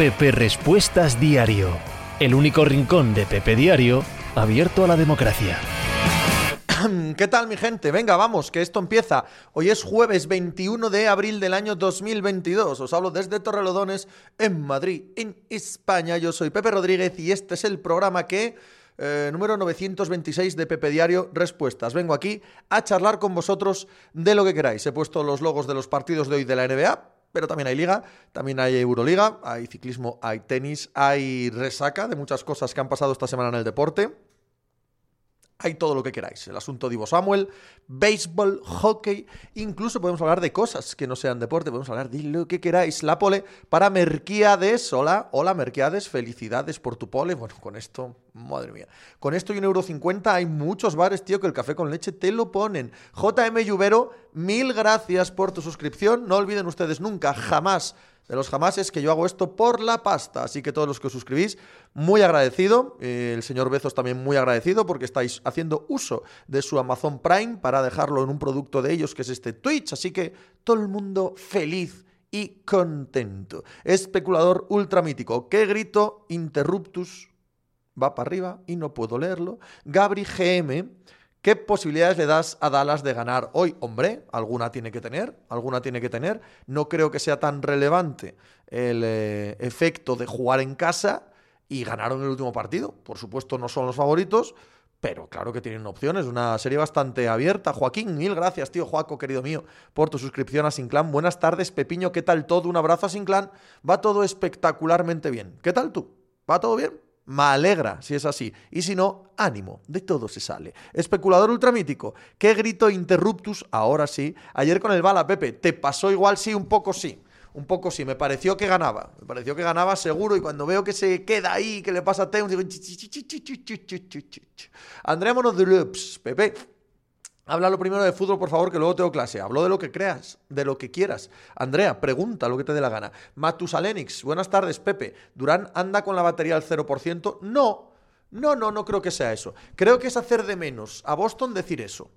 Pepe Respuestas Diario, el único rincón de Pepe Diario abierto a la democracia. ¿Qué tal mi gente? Venga, vamos, que esto empieza. Hoy es jueves 21 de abril del año 2022. Os hablo desde Torrelodones, en Madrid, en España. Yo soy Pepe Rodríguez y este es el programa que... Eh, número 926 de Pepe Diario Respuestas. Vengo aquí a charlar con vosotros de lo que queráis. He puesto los logos de los partidos de hoy de la NBA, pero también hay liga, también hay Euroliga, hay ciclismo, hay tenis, hay resaca de muchas cosas que han pasado esta semana en el deporte. Hay todo lo que queráis. El asunto de Samuel, béisbol, hockey, incluso podemos hablar de cosas que no sean deporte, podemos hablar de lo que queráis. La pole para Merquiades. Hola, hola Merquiades, felicidades por tu pole. Bueno, con esto, madre mía. Con esto y un euro cincuenta hay muchos bares, tío, que el café con leche te lo ponen. JM Lluvero, mil gracias por tu suscripción. No olviden ustedes nunca, jamás de los jamases que yo hago esto por la pasta. Así que todos los que os suscribís, muy agradecido. Eh, el señor Bezos también muy agradecido porque estáis haciendo uso de su Amazon Prime para dejarlo en un producto de ellos que es este Twitch. Así que todo el mundo feliz y contento. Especulador ultramítico. ¿Qué grito? Interruptus. Va para arriba y no puedo leerlo. Gabri GM ¿Qué posibilidades le das a Dallas de ganar hoy? Hombre, alguna tiene que tener, alguna tiene que tener. No creo que sea tan relevante el eh, efecto de jugar en casa y ganaron el último partido. Por supuesto, no son los favoritos, pero claro que tienen opciones. Una serie bastante abierta. Joaquín, mil gracias, tío Joaco, querido mío, por tu suscripción a Sinclan. Buenas tardes, Pepiño, ¿qué tal todo? Un abrazo a Sinclan. Va todo espectacularmente bien. ¿Qué tal tú? ¿Va todo bien? Me alegra si es así. Y si no, ánimo, de todo se sale. Especulador ultramítico, ¿qué grito interruptus? Ahora sí. Ayer con el bala, Pepe, ¿te pasó igual? Sí, un poco sí. Un poco sí, me pareció que ganaba. Me pareció que ganaba seguro y cuando veo que se queda ahí, que le pasa a Teuns, digo... Andrea Monodrups, Pepe, Habla lo primero de fútbol, por favor, que luego tengo clase. Hablo de lo que creas, de lo que quieras. Andrea, pregunta lo que te dé la gana. Matusalenix, buenas tardes, Pepe. ¿Durán anda con la batería al 0%? No, no, no, no creo que sea eso. Creo que es hacer de menos a Boston decir eso.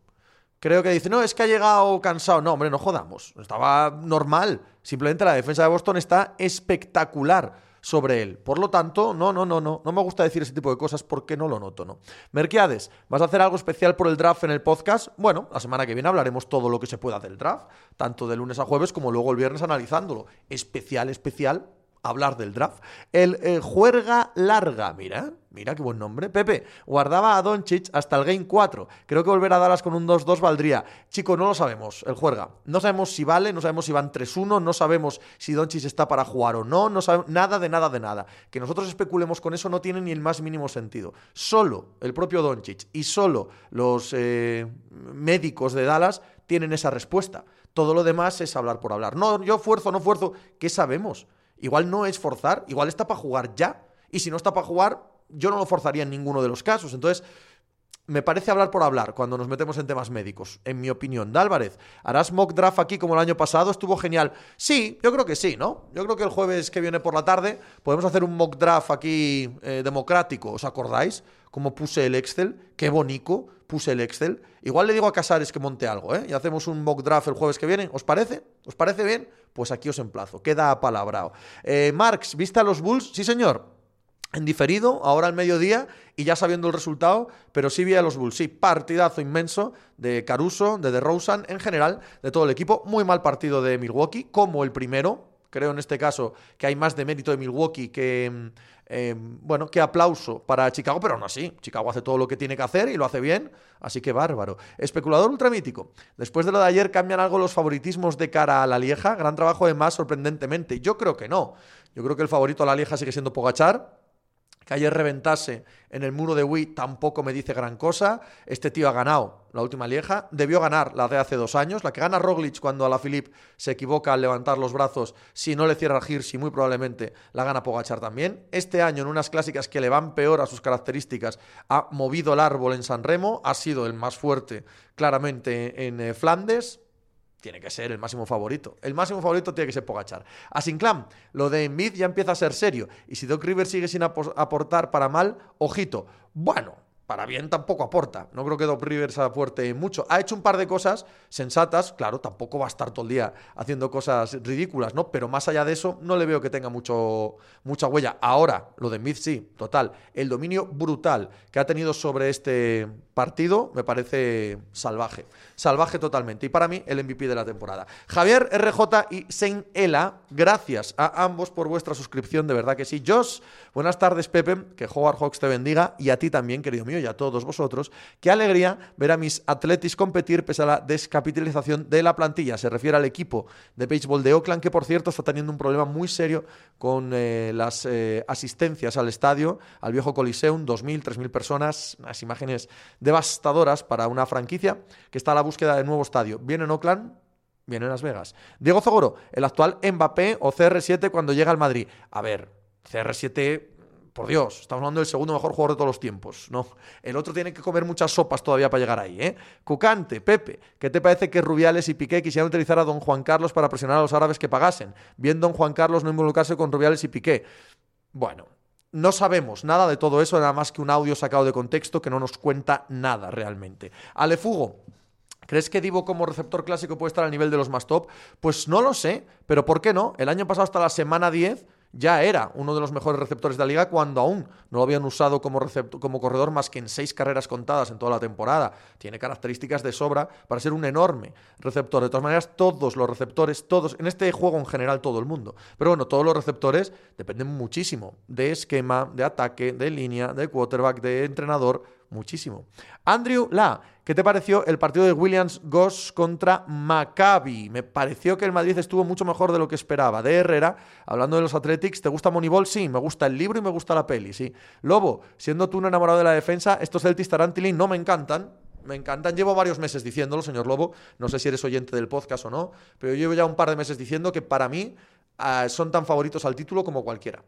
Creo que dice, no, es que ha llegado cansado. No, hombre, no jodamos. Estaba normal. Simplemente la defensa de Boston está espectacular sobre él. Por lo tanto, no, no, no, no, no me gusta decir ese tipo de cosas porque no lo noto, ¿no? Merquiades, ¿vas a hacer algo especial por el draft en el podcast? Bueno, la semana que viene hablaremos todo lo que se pueda del draft, tanto de lunes a jueves como luego el viernes analizándolo. Especial, especial, hablar del draft. El eh, juerga larga, mira, Mira qué buen nombre. Pepe, guardaba a Doncic hasta el Game 4. Creo que volver a Dallas con un 2-2 valdría. Chico, no lo sabemos, el juega. No sabemos si vale, no sabemos si van 3-1, no sabemos si Doncic está para jugar o no, no sabemos nada de nada de nada. Que nosotros especulemos con eso no tiene ni el más mínimo sentido. Solo el propio Doncic y solo los eh, médicos de Dallas tienen esa respuesta. Todo lo demás es hablar por hablar. No, yo fuerzo, no fuerzo. ¿Qué sabemos? Igual no es forzar, igual está para jugar ya. Y si no está para jugar, yo no lo forzaría en ninguno de los casos. Entonces, me parece hablar por hablar cuando nos metemos en temas médicos, en mi opinión. Dálvarez, ¿harás mock draft aquí como el año pasado? ¿Estuvo genial? Sí, yo creo que sí, ¿no? Yo creo que el jueves que viene por la tarde podemos hacer un mock draft aquí eh, democrático. ¿Os acordáis? Como puse el Excel, qué bonito puse el Excel. Igual le digo a Casares que monte algo, ¿eh? Y hacemos un mock draft el jueves que viene. ¿Os parece? ¿Os parece bien? Pues aquí os emplazo. Queda apalabrado. Eh, Marx, ¿viste a los Bulls? Sí, señor en diferido, ahora al mediodía y ya sabiendo el resultado, pero sí vi a los Bulls. Sí, partidazo inmenso de Caruso, de DeRozan, en general, de todo el equipo. Muy mal partido de Milwaukee, como el primero. Creo en este caso que hay más de mérito de Milwaukee que, mm, em, bueno, que aplauso para Chicago, pero no así. Chicago hace todo lo que tiene que hacer y lo hace bien, así que bárbaro. Especulador ultramítico. Después de lo de ayer, ¿cambian algo los favoritismos de cara a la Lieja? Gran trabajo de más, sorprendentemente. Yo creo que no. Yo creo que el favorito a la Lieja sigue siendo Pogachar que ayer reventase en el muro de Wii tampoco me dice gran cosa. Este tío ha ganado la última lieja. Debió ganar la de hace dos años. La que gana Roglic cuando a la Philip se equivoca al levantar los brazos. Si no le cierra Hirsi, muy probablemente la gana Pogachar también. Este año, en unas clásicas que le van peor a sus características, ha movido el árbol en San Remo. Ha sido el más fuerte, claramente, en eh, Flandes tiene que ser el máximo favorito. El máximo favorito tiene que ser Pogachar. A Sinclair, lo de Envid ya empieza a ser serio. Y si Doc River sigue sin aportar para mal, ojito. Bueno, para bien tampoco aporta. No creo que Doc Rivers aporte mucho. Ha hecho un par de cosas sensatas, claro, tampoco va a estar todo el día haciendo cosas ridículas, ¿no? Pero más allá de eso, no le veo que tenga mucho, mucha huella. Ahora, lo de Smith sí, total. El dominio brutal que ha tenido sobre este partido me parece salvaje. Salvaje totalmente. Y para mí, el MVP de la temporada. Javier RJ y Saint Ela, gracias a ambos por vuestra suscripción, de verdad que sí. Josh, buenas tardes, Pepe, que Howard Hawks te bendiga. Y a ti también, querido mío, y a todos vosotros. Qué alegría ver a mis atletis competir pese a la descapitalización de la plantilla. Se refiere al equipo de béisbol de Oakland, que por cierto está teniendo un problema muy serio con eh, las eh, asistencias al estadio, al viejo Coliseum, 2.000, 3.000 personas, las imágenes devastadoras para una franquicia que está a la búsqueda de nuevo estadio. Viene en Oakland, viene en Las Vegas. Diego Zogoro, el actual Mbappé o CR7 cuando llega al Madrid. A ver, CR7 por Dios, estamos hablando del segundo mejor jugador de todos los tiempos, ¿no? El otro tiene que comer muchas sopas todavía para llegar ahí, ¿eh? Cucante, Pepe, ¿qué te parece que Rubiales y Piqué quisieran utilizar a don Juan Carlos para presionar a los árabes que pagasen? Bien don Juan Carlos no involucrarse con Rubiales y Piqué. Bueno, no sabemos nada de todo eso, nada más que un audio sacado de contexto que no nos cuenta nada realmente. Alefugo, ¿Crees que Divo como receptor clásico puede estar al nivel de los más top? Pues no lo sé, pero ¿por qué no? El año pasado hasta la semana 10 ya era uno de los mejores receptores de la liga cuando aún no lo habían usado como, como corredor más que en seis carreras contadas en toda la temporada. Tiene características de sobra para ser un enorme receptor. De todas maneras, todos los receptores, todos, en este juego en general todo el mundo, pero bueno, todos los receptores dependen muchísimo de esquema, de ataque, de línea, de quarterback, de entrenador muchísimo. Andrew La, ¿qué te pareció el partido de Williams Goss contra Maccabi? Me pareció que el Madrid estuvo mucho mejor de lo que esperaba. De Herrera, hablando de los Athletics, ¿te gusta Moneyball? Sí, me gusta el libro y me gusta la peli, sí. Lobo, siendo tú un enamorado de la defensa, estos Celtics Tarantilín no me encantan, me encantan. Llevo varios meses diciéndolo, señor Lobo. No sé si eres oyente del podcast o no, pero llevo ya un par de meses diciendo que para mí ah, son tan favoritos al título como cualquiera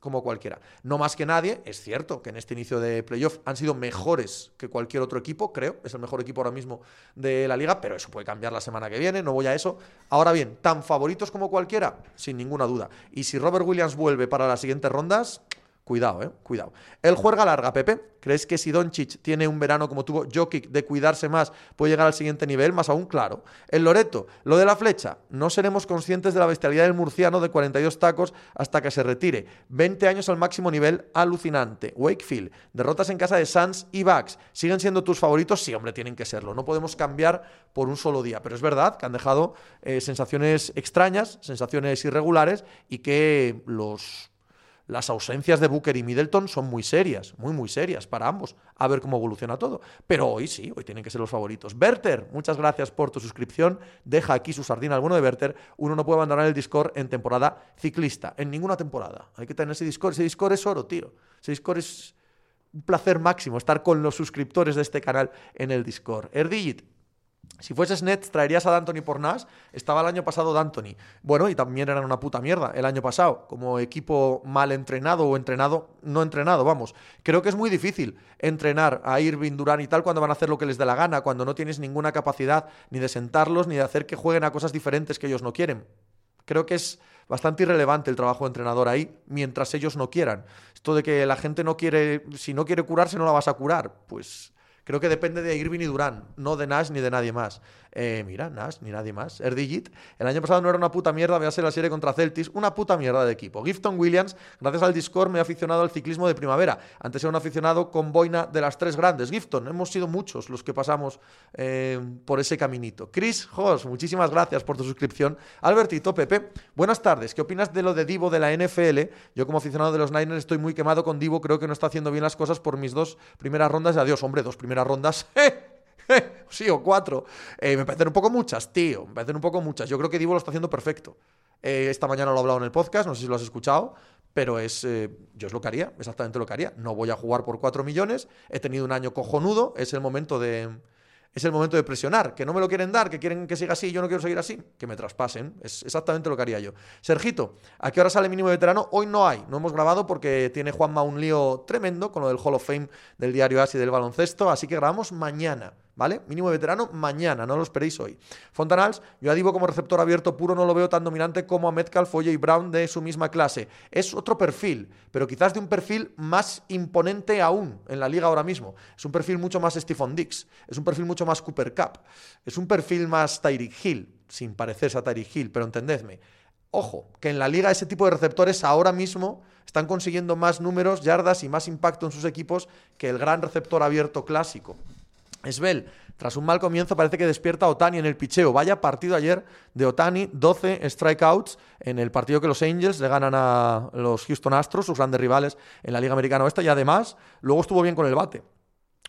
como cualquiera. No más que nadie, es cierto que en este inicio de playoff han sido mejores que cualquier otro equipo, creo, es el mejor equipo ahora mismo de la liga, pero eso puede cambiar la semana que viene, no voy a eso. Ahora bien, tan favoritos como cualquiera, sin ninguna duda. Y si Robert Williams vuelve para las siguientes rondas, Cuidado, eh, cuidado. El juega larga, Pepe. ¿Crees que si Doncic tiene un verano como tuvo Jokic de cuidarse más, puede llegar al siguiente nivel? Más aún, claro. El Loreto, lo de la flecha. No seremos conscientes de la bestialidad del murciano de 42 tacos hasta que se retire. 20 años al máximo nivel, alucinante. Wakefield, derrotas en casa de Suns y Bucks. ¿Siguen siendo tus favoritos? Sí, hombre, tienen que serlo. No podemos cambiar por un solo día. Pero es verdad que han dejado eh, sensaciones extrañas, sensaciones irregulares y que los las ausencias de Booker y Middleton son muy serias, muy, muy serias para ambos. A ver cómo evoluciona todo. Pero hoy sí, hoy tienen que ser los favoritos. Berter, muchas gracias por tu suscripción. Deja aquí su sardina alguno de Berter. Uno no puede abandonar el Discord en temporada ciclista, en ninguna temporada. Hay que tener ese Discord. Ese Discord es oro, tío. Ese Discord es un placer máximo estar con los suscriptores de este canal en el Discord. Erdigit, si fueses Nets, traerías a D'Antoni por Nas. Estaba el año pasado D'Antoni. Bueno, y también eran una puta mierda el año pasado, como equipo mal entrenado o entrenado, no entrenado, vamos. Creo que es muy difícil entrenar a Irving, Durán y tal cuando van a hacer lo que les dé la gana, cuando no tienes ninguna capacidad ni de sentarlos ni de hacer que jueguen a cosas diferentes que ellos no quieren. Creo que es bastante irrelevante el trabajo de entrenador ahí, mientras ellos no quieran. Esto de que la gente no quiere, si no quiere curarse, no la vas a curar. Pues creo que depende de Irving y Durán, no de Nash ni de nadie más. Eh, mira, Nash, ni nadie más. Erdigit, el año pasado no era una puta mierda, vease la serie contra Celtis, una puta mierda de equipo. Gifton Williams, gracias al Discord me he aficionado al ciclismo de primavera. Antes era un aficionado con boina de las tres grandes. Gifton, hemos sido muchos los que pasamos eh, por ese caminito. Chris Hoss, muchísimas gracias por tu suscripción. Albertito, Pepe, buenas tardes. ¿Qué opinas de lo de Divo de la NFL? Yo como aficionado de los Niners estoy muy quemado con Divo, creo que no está haciendo bien las cosas por mis dos primeras rondas adiós. Hombre, dos primeras rondas. ¡eh! sí, o cuatro. Eh, me parecen un poco muchas, tío. Me parecen un poco muchas. Yo creo que Divo lo está haciendo perfecto. Eh, esta mañana lo he hablado en el podcast, no sé si lo has escuchado, pero es, eh, yo es lo que haría, exactamente lo que haría. No voy a jugar por cuatro millones, he tenido un año cojonudo, es el momento de, es el momento de presionar, que no me lo quieren dar, que quieren que siga así, yo no quiero seguir así, que me traspasen. Es exactamente lo que haría yo. Sergito, ¿a qué hora sale mínimo veterano? Hoy no hay, no hemos grabado porque tiene Juanma un lío tremendo con lo del Hall of Fame del diario ASI del baloncesto, así que grabamos mañana. ¿Vale? Mínimo de veterano mañana, no lo esperéis hoy. Fontanals, yo a Divo como receptor abierto puro no lo veo tan dominante como a Metcalf, Foye y Brown de su misma clase. Es otro perfil, pero quizás de un perfil más imponente aún en la liga ahora mismo. Es un perfil mucho más Stephen Dix, es un perfil mucho más Cooper Cup, es un perfil más Tyreek Hill, sin parecerse a Tyreek Hill, pero entendedme. Ojo, que en la liga ese tipo de receptores ahora mismo están consiguiendo más números, yardas y más impacto en sus equipos que el gran receptor abierto clásico. Esbel, tras un mal comienzo, parece que despierta a Otani en el picheo. Vaya partido ayer de Otani, 12 strikeouts en el partido que los Angels le ganan a los Houston Astros, sus grandes rivales en la Liga Americana Oeste, y además luego estuvo bien con el bate.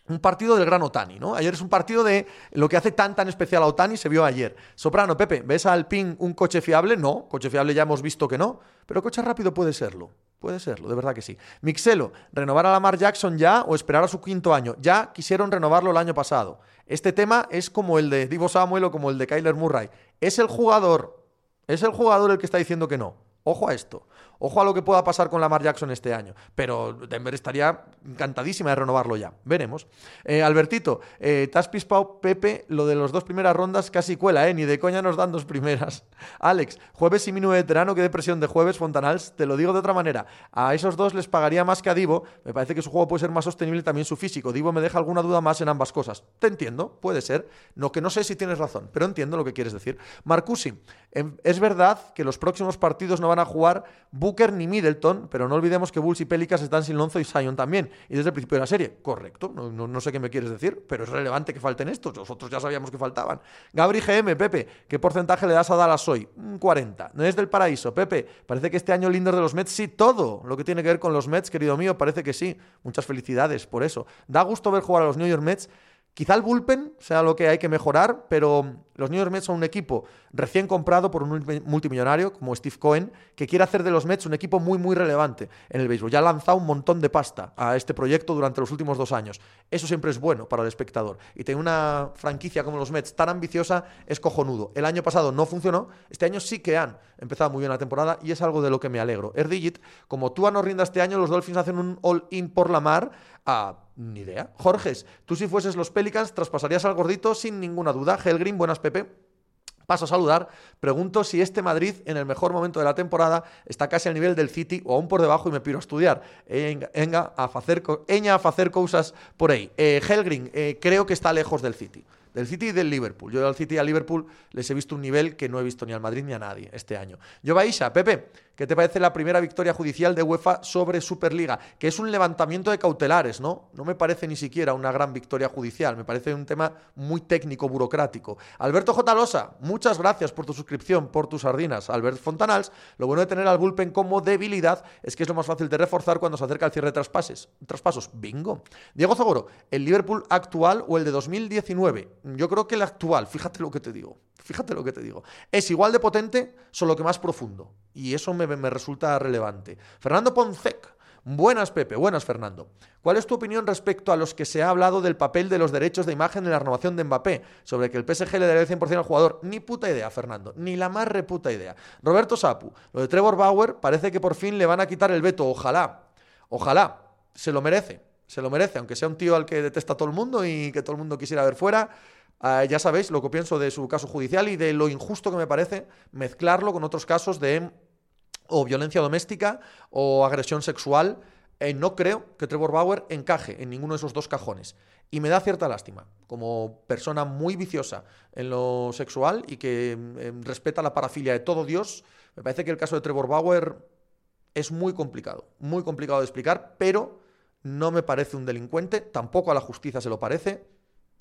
Un partido del gran Otani, ¿no? Ayer es un partido de lo que hace tan tan especial a Otani, se vio ayer. Soprano, Pepe, ¿ves a Alpine un coche fiable? No, coche fiable ya hemos visto que no, pero coche rápido puede serlo. Puede serlo, de verdad que sí. Mixelo, ¿renovar a Lamar Jackson ya o esperar a su quinto año? Ya quisieron renovarlo el año pasado. Este tema es como el de Divo Samuel o como el de Kyler Murray. Es el jugador, es el jugador el que está diciendo que no. Ojo a esto. Ojo a lo que pueda pasar con Lamar Jackson este año. Pero Denver estaría encantadísima de renovarlo ya. Veremos. Eh, Albertito, eh, te has pispado, Pepe, lo de las dos primeras rondas casi cuela, ¿eh? Ni de coña nos dan dos primeras. Alex, jueves y mínimo veterano, qué depresión de jueves, Fontanals. Te lo digo de otra manera. A esos dos les pagaría más que a Divo. Me parece que su juego puede ser más sostenible también su físico. Divo me deja alguna duda más en ambas cosas. Te entiendo, puede ser. No que no sé si tienes razón, pero entiendo lo que quieres decir. Marcusi, em, es verdad que los próximos partidos no van a jugar Booker ni Middleton, pero no olvidemos que Bulls y Pelicas están sin Lonzo y Sion también. Y desde el principio de la serie, correcto, no, sé qué me quieres decir, pero es relevante que falten estos. Nosotros ya sabíamos que faltaban. Gabri GM, Pepe, ¿qué porcentaje le das a Dallas hoy? Un 40. No es del paraíso, Pepe. Parece que este año Linder de los Mets, sí, todo lo que tiene que ver con los Mets, querido mío, parece que sí. Muchas felicidades por eso. Da gusto ver jugar a los New York Mets Quizá el bullpen sea lo que hay que mejorar, pero los New York Mets son un equipo recién comprado por un multimillonario como Steve Cohen, que quiere hacer de los Mets un equipo muy, muy relevante en el béisbol. Ya ha lanzado un montón de pasta a este proyecto durante los últimos dos años. Eso siempre es bueno para el espectador. Y tener una franquicia como los Mets tan ambiciosa es cojonudo. El año pasado no funcionó, este año sí que han empezado muy bien la temporada y es algo de lo que me alegro. Erdigit, como tú no rinda este año, los Dolphins hacen un all-in por la mar a ni idea. Jorges, tú si fueses los Pelicans traspasarías al gordito sin ninguna duda. Helgrim, buenas Pepe. Paso a saludar. Pregunto si este Madrid, en el mejor momento de la temporada, está casi al nivel del City o aún por debajo y me piro a estudiar. Venga, a hacer, a hacer cosas por ahí. Eh, eh, creo que está lejos del City del City y del Liverpool. Yo al City y al Liverpool les he visto un nivel que no he visto ni al Madrid ni a nadie este año. Yo, Baisha, Pepe, ¿qué te parece la primera victoria judicial de UEFA sobre Superliga? Que es un levantamiento de cautelares, ¿no? No me parece ni siquiera una gran victoria judicial, me parece un tema muy técnico, burocrático. Alberto J. Losa, muchas gracias por tu suscripción, por tus sardinas. Albert Fontanals, lo bueno de tener al bullpen como debilidad es que es lo más fácil de reforzar cuando se acerca el cierre de traspases. traspasos. Bingo. Diego Zagoro, ¿el Liverpool actual o el de 2019? Yo creo que el actual, fíjate lo que te digo, fíjate lo que te digo, es igual de potente, solo que más profundo. Y eso me, resulta relevante. Fernando Poncec. Buenas, Pepe. Buenas, Fernando. ¿Cuál es tu opinión respecto a los que se ha hablado del papel de los derechos de imagen en la renovación de Mbappé? Sobre que el PSG le daría el 100% al jugador. Ni puta idea, Fernando. Ni la más reputa idea. Roberto Sapu. Lo de Trevor Bauer parece que por fin le van a quitar el veto. Ojalá. Ojalá. Se lo merece. Se lo merece. Aunque sea un tío al que detesta todo el mundo y que todo el mundo quisiera ver fuera. Ah, ya sabéis lo que pienso de su caso judicial y de lo injusto que me parece mezclarlo con otros casos de o violencia doméstica o agresión sexual. Eh, no creo que Trevor Bauer encaje en ninguno de esos dos cajones. Y me da cierta lástima, como persona muy viciosa en lo sexual y que em, respeta la parafilia de todo Dios, me parece que el caso de Trevor Bauer es muy complicado, muy complicado de explicar, pero no me parece un delincuente, tampoco a la justicia se lo parece,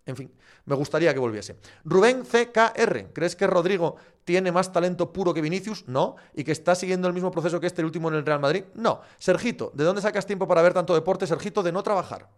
en fin, me gustaría que volviese. Rubén CKR, ¿crees que Rodrigo tiene más talento puro que Vinicius? No. ¿Y que está siguiendo el mismo proceso que este último en el Real Madrid? No. Sergito, ¿de dónde sacas tiempo para ver tanto deporte? Sergito, de no trabajar,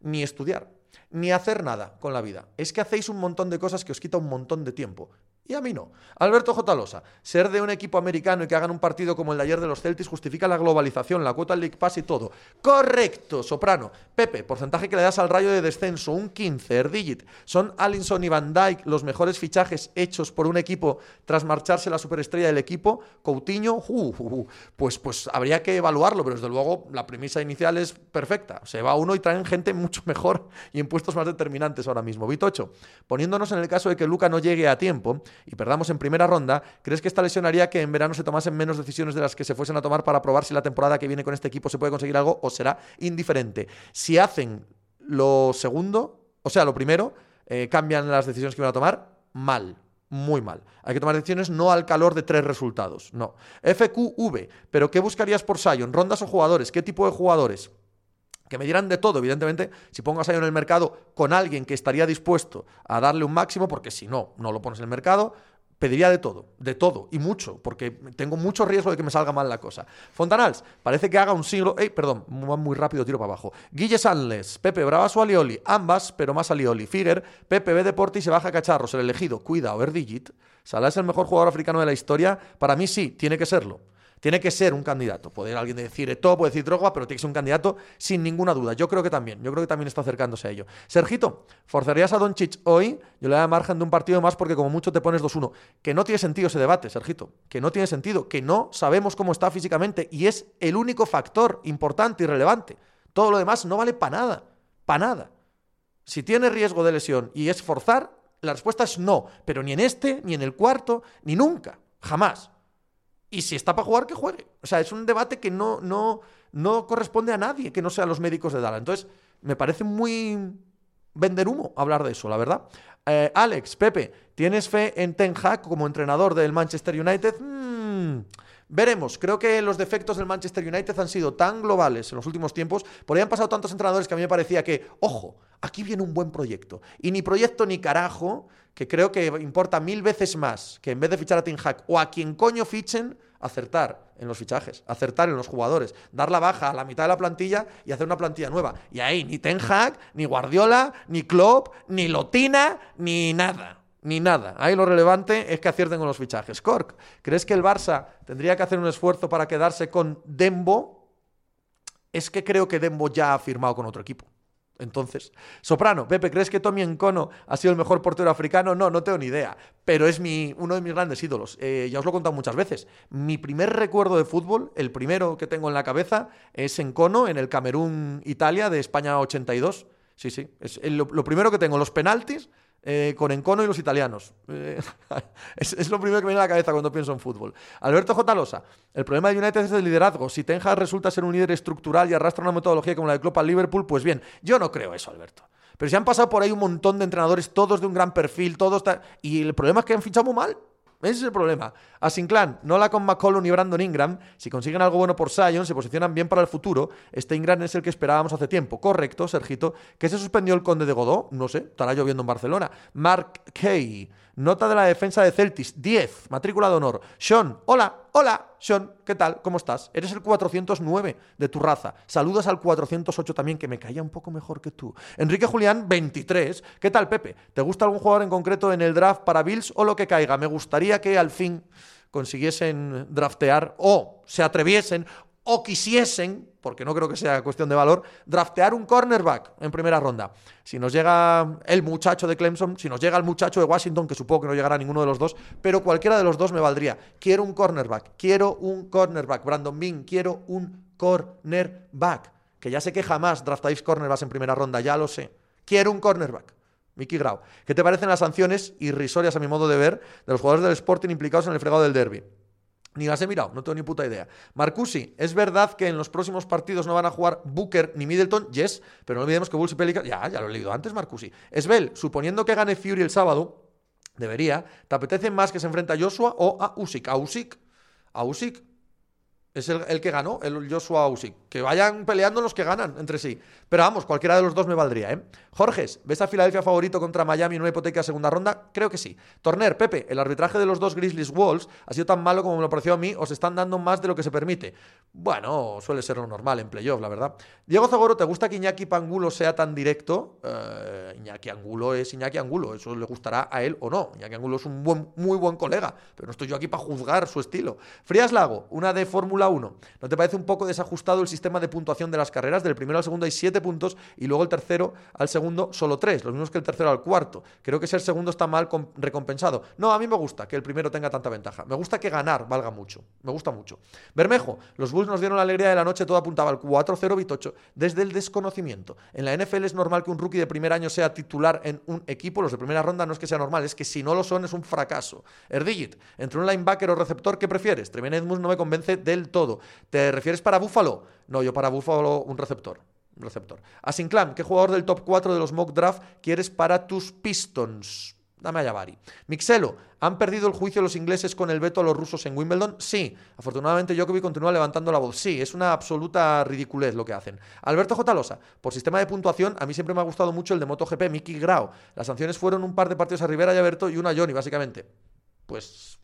ni estudiar, ni hacer nada con la vida. Es que hacéis un montón de cosas que os quita un montón de tiempo. Y a mí no. Alberto J. Losa, ser de un equipo americano y que hagan un partido como el de ayer de los Celtics justifica la globalización, la cuota del League Pass y todo. Correcto, Soprano. Pepe, porcentaje que le das al rayo de descenso, un 15, Erdigit. ¿Son Allinson y Van Dyke los mejores fichajes hechos por un equipo tras marcharse la superestrella del equipo? Coutinho, uh, uh, uh. Pues, pues habría que evaluarlo, pero desde luego la premisa inicial es perfecta. Se va uno y traen gente mucho mejor y en puestos más determinantes ahora mismo. Vitocho, poniéndonos en el caso de que Luca no llegue a tiempo, y perdamos en primera ronda, ¿crees que esta lesión haría que en verano se tomasen menos decisiones de las que se fuesen a tomar para probar si la temporada que viene con este equipo se puede conseguir algo o será indiferente? Si hacen lo segundo, o sea, lo primero, eh, cambian las decisiones que van a tomar, mal. Muy mal. Hay que tomar decisiones no al calor de tres resultados. No. FQV. ¿Pero qué buscarías por Sion? ¿Rondas o jugadores? ¿Qué tipo de jugadores? Que me dieran de todo, evidentemente, si pongo a en el mercado con alguien que estaría dispuesto a darle un máximo, porque si no, no lo pones en el mercado, pediría de todo, de todo, y mucho, porque tengo mucho riesgo de que me salga mal la cosa. Fontanals, parece que haga un siglo... ¡Ey, perdón! Muy rápido, tiro para abajo. Guille Sanles, Pepe Bravas o Alioli, ambas, pero más Alioli. Figuer, Pepe ve deporte y se baja cacharros, el elegido, cuida, o Digit. Salah es el mejor jugador africano de la historia. Para mí sí, tiene que serlo. Tiene que ser un candidato. Puede alguien decir todo, puede decir droga, pero tiene que ser un candidato sin ninguna duda. Yo creo que también. Yo creo que también está acercándose a ello. Sergito, ¿forzarías a Doncic hoy? Yo le doy margen de un partido más porque como mucho te pones 2-1. Que no tiene sentido ese debate, Sergito. Que no tiene sentido. Que no sabemos cómo está físicamente. Y es el único factor importante y relevante. Todo lo demás no vale para nada. Para nada. Si tiene riesgo de lesión y es forzar, la respuesta es no. Pero ni en este, ni en el cuarto, ni nunca. Jamás. Y si está para jugar, que juegue. O sea, es un debate que no, no, no corresponde a nadie que no sea los médicos de Dala. Entonces, me parece muy vender humo hablar de eso, la verdad. Eh, Alex, Pepe, ¿tienes fe en Ten Hag como entrenador del Manchester United? Hmm, veremos. Creo que los defectos del Manchester United han sido tan globales en los últimos tiempos, por ahí han pasado tantos entrenadores que a mí me parecía que, ojo, aquí viene un buen proyecto. Y ni proyecto ni carajo, que creo que importa mil veces más que en vez de fichar a Ten Hag o a quien coño fichen, acertar en los fichajes, acertar en los jugadores, dar la baja a la mitad de la plantilla y hacer una plantilla nueva. Y ahí ni Ten Hag, ni Guardiola, ni Klopp, ni Lotina, ni nada. Ni nada. Ahí lo relevante es que acierten con los fichajes. Cork, ¿crees que el Barça tendría que hacer un esfuerzo para quedarse con Dembo? Es que creo que Dembo ya ha firmado con otro equipo. Entonces, Soprano, Pepe, ¿crees que Tommy Encono ha sido el mejor portero africano? No, no tengo ni idea, pero es mi, uno de mis grandes ídolos. Eh, ya os lo he contado muchas veces. Mi primer recuerdo de fútbol, el primero que tengo en la cabeza, es Encono en el Camerún-Italia de España 82. Sí, sí, es lo, lo primero que tengo, los penaltis eh, con Encono y los italianos. Eh, es, lo primero que me viene a la cabeza cuando pienso en fútbol. Alberto J. Losa, el problema de United es el liderazgo. Si Tenja resulta ser un líder estructural y arrastra una metodología como la de Klopp al Liverpool, pues bien, yo no creo eso, Alberto. Pero si han pasado por ahí un montón de entrenadores, todos de un gran perfil, todos... Y el problema es que han fichado muy mal. Ese es el problema. A no la con McCollum ni Brandon Ingram. Si consiguen algo bueno por Sion, se posicionan bien para el futuro. Este Ingram es el que esperábamos hace tiempo. Correcto, Sergito. ¿Que se suspendió el Conde de Godó? No sé, estará lloviendo en Barcelona. Mark Kay. Nota de la defensa de Celtis, 10, matrícula de honor. Sean, hola, hola, Sean, ¿qué tal? ¿Cómo estás? Eres el 409 de tu raza. Saludas al 408 también, que me caía un poco mejor que tú. Enrique Julián, 23. ¿Qué tal, Pepe? ¿Te gusta algún jugador en concreto en el draft para Bills o lo que caiga? Me gustaría que al fin consiguiesen draftear o se atreviesen o quisiesen, porque no creo que sea cuestión de valor, draftear un cornerback en primera ronda. Si nos llega el muchacho de Clemson, si nos llega el muchacho de Washington, que supongo que no llegará ninguno de los dos, pero cualquiera de los dos me valdría. Quiero un cornerback, quiero un cornerback. Brandon Bean, quiero un cornerback. Que ya sé que jamás draftáis cornerbacks en primera ronda, ya lo sé. Quiero un cornerback. Mickey Grau. ¿Qué te parecen las sanciones irrisorias, a mi modo de ver, de los jugadores del Sporting implicados en el fregado del derby? Ni las he mirado, no tengo ni puta idea. Marcusi, ¿es verdad que en los próximos partidos no van a jugar Booker ni Middleton? Yes, pero no olvidemos que Bulls y Pelicans... Ya, ya lo he leído antes, Marcusi. Esbel, suponiendo que gane Fury el sábado, debería, ¿te apetece más que se enfrente a Joshua o a Usyk? A Usyk. A Usyk. Es el, que ganó, el Joshua Usyk. Que vayan peleando los que ganan entre sí. Pero vamos, cualquiera de los dos me valdría, ¿eh? Jorges, ¿ves a Filadelfia favorito contra Miami en una hipoteca segunda ronda? Creo que sí. Torner, Pepe, el arbitraje de los dos Grizzlies Wolves ha sido tan malo como me lo pareció a mí. Os están dando más de lo que se permite. Bueno, suele ser lo normal en playoff, la verdad. Diego Zagoro, ¿te gusta que Iñaki Pangulo sea tan directo? Eh, Iñaki Angulo es Iñaki Angulo. Eso le gustará a él o no. Iñaki Angulo es un buen, muy buen colega. Pero no estoy yo aquí para juzgar su estilo. Frías Lago, una de Fórmula 1. ¿No te parece un poco desajustado el sistema de puntuación de las carreras? Del primero al segundo hay siete puntos y luego el tercero al segundo solo tres, los mismos que el tercero al cuarto. Creo que ser segundo está mal recompensado. No, a mí me gusta que el primero tenga tanta ventaja. Me gusta que ganar valga mucho. Me gusta mucho. Bermejo, los Bulls nos dieron la alegría de la noche, todo apuntaba al 4-0 Bitocho desde el desconocimiento. En la NFL es normal que un rookie de primer año sea titular en un equipo. Los de primera ronda no es que sea normal, es que si no lo son es un fracaso. Erdigit, entre un linebacker o receptor, ¿qué prefieres? Tremaine no me convence del todo. ¿Te refieres para Buffalo? No, yo para Buffalo un receptor. Un receptor. Asinclan, ¿qué jugador del top 4 de los mock draft quieres para tus Pistons? Dame a Yavari. Mixelo, ¿han perdido el juicio los ingleses con el veto a los rusos en Wimbledon? Sí. Afortunadamente Djokovic continúa levantando la voz. Sí, es una absoluta ridiculez lo que hacen. Alberto J. Losa, por sistema de puntuación, a mí siempre me ha gustado mucho el de MotoGP, Miki Grau. Las sanciones fueron un par de partidos a Rivera y Alberto y una a Johnny, básicamente. Pues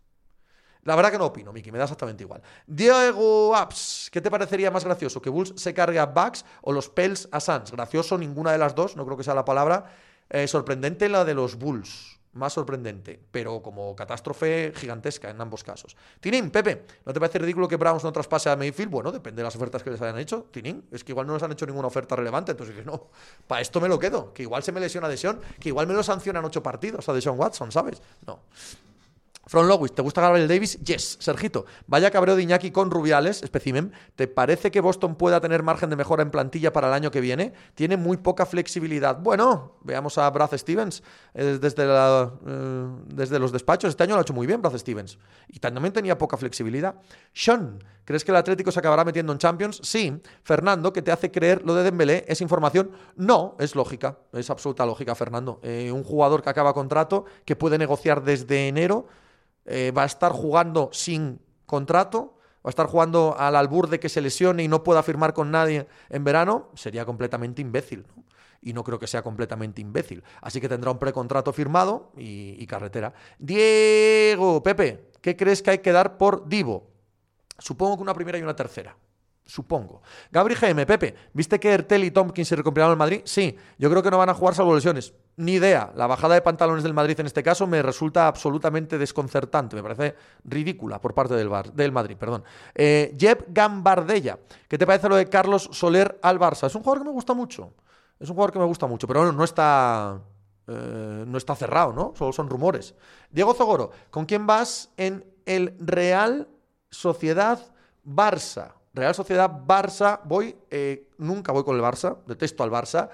la verdad que no opino, Miki, me da exactamente igual. Diego Apps, ¿qué te parecería más gracioso? ¿Que Bulls se cargue a Bucks o los Pels a Suns? Gracioso, ninguna de las dos, no creo que sea la palabra. Eh, sorprendente la de los Bulls, más sorprendente, pero como catástrofe gigantesca en ambos casos. Tinín, Pepe, ¿no te parece ridículo que Browns no traspase a Mayfield? Bueno, depende de las ofertas que les hayan hecho. Tinín, es que igual no les han hecho ninguna oferta relevante, entonces no, para esto me lo quedo, que igual se me lesiona Deshaun, que igual me lo sancionan ocho partidos a Watson, ¿sabes? No. From Lowis, ¿te gusta Gabriel Davis? Yes. Sergito, vaya cabreo de Iñaki con Rubiales, especimen. ¿Te parece que Boston pueda tener margen de mejora en plantilla para el año que viene? Tiene muy poca flexibilidad. Bueno, veamos a Brad Stevens eh, desde, eh, desde los despachos. Este año lo ha hecho muy bien Brad Stevens. Y también tenía poca flexibilidad. Sean, ¿crees que el Atlético se acabará metiendo en Champions? Sí. Fernando, ¿qué te hace creer lo de Dembélé? ¿Es información? No, es lógica. Es absoluta lógica, Fernando. Eh, un jugador que acaba contrato, que puede negociar desde enero eh, va a estar jugando sin contrato, va a estar jugando al albur de que se lesione y no pueda firmar con nadie en verano, sería completamente imbécil. Y no creo que sea completamente imbécil. Así que tendrá un precontrato firmado y carretera. Diego, Pepe, ¿qué crees que hay que dar por Divo? Supongo que una primera y una tercera. Supongo. Gabri GM, Pepe, ¿viste que Ertel y Tompkins se recuperaron en Madrid? Sí, yo creo que no van a jugar salvo lesiones. Ni idea. La bajada de pantalones del Madrid en este caso me resulta absolutamente desconcertante. Me parece ridícula por parte del, Bar, del Madrid. Perdón. Eh, Jeb Gambardella, ¿qué te parece lo de Carlos Soler al Barça? Es un jugador que me gusta mucho. Es un jugador que me gusta mucho, pero bueno, no está. Eh, no está cerrado, ¿no? Solo son rumores. Diego Zogoro, ¿con quién vas en el Real Sociedad Barça? Real Sociedad, Barça, voy, eh, nunca voy con el Barça, detesto al Barça,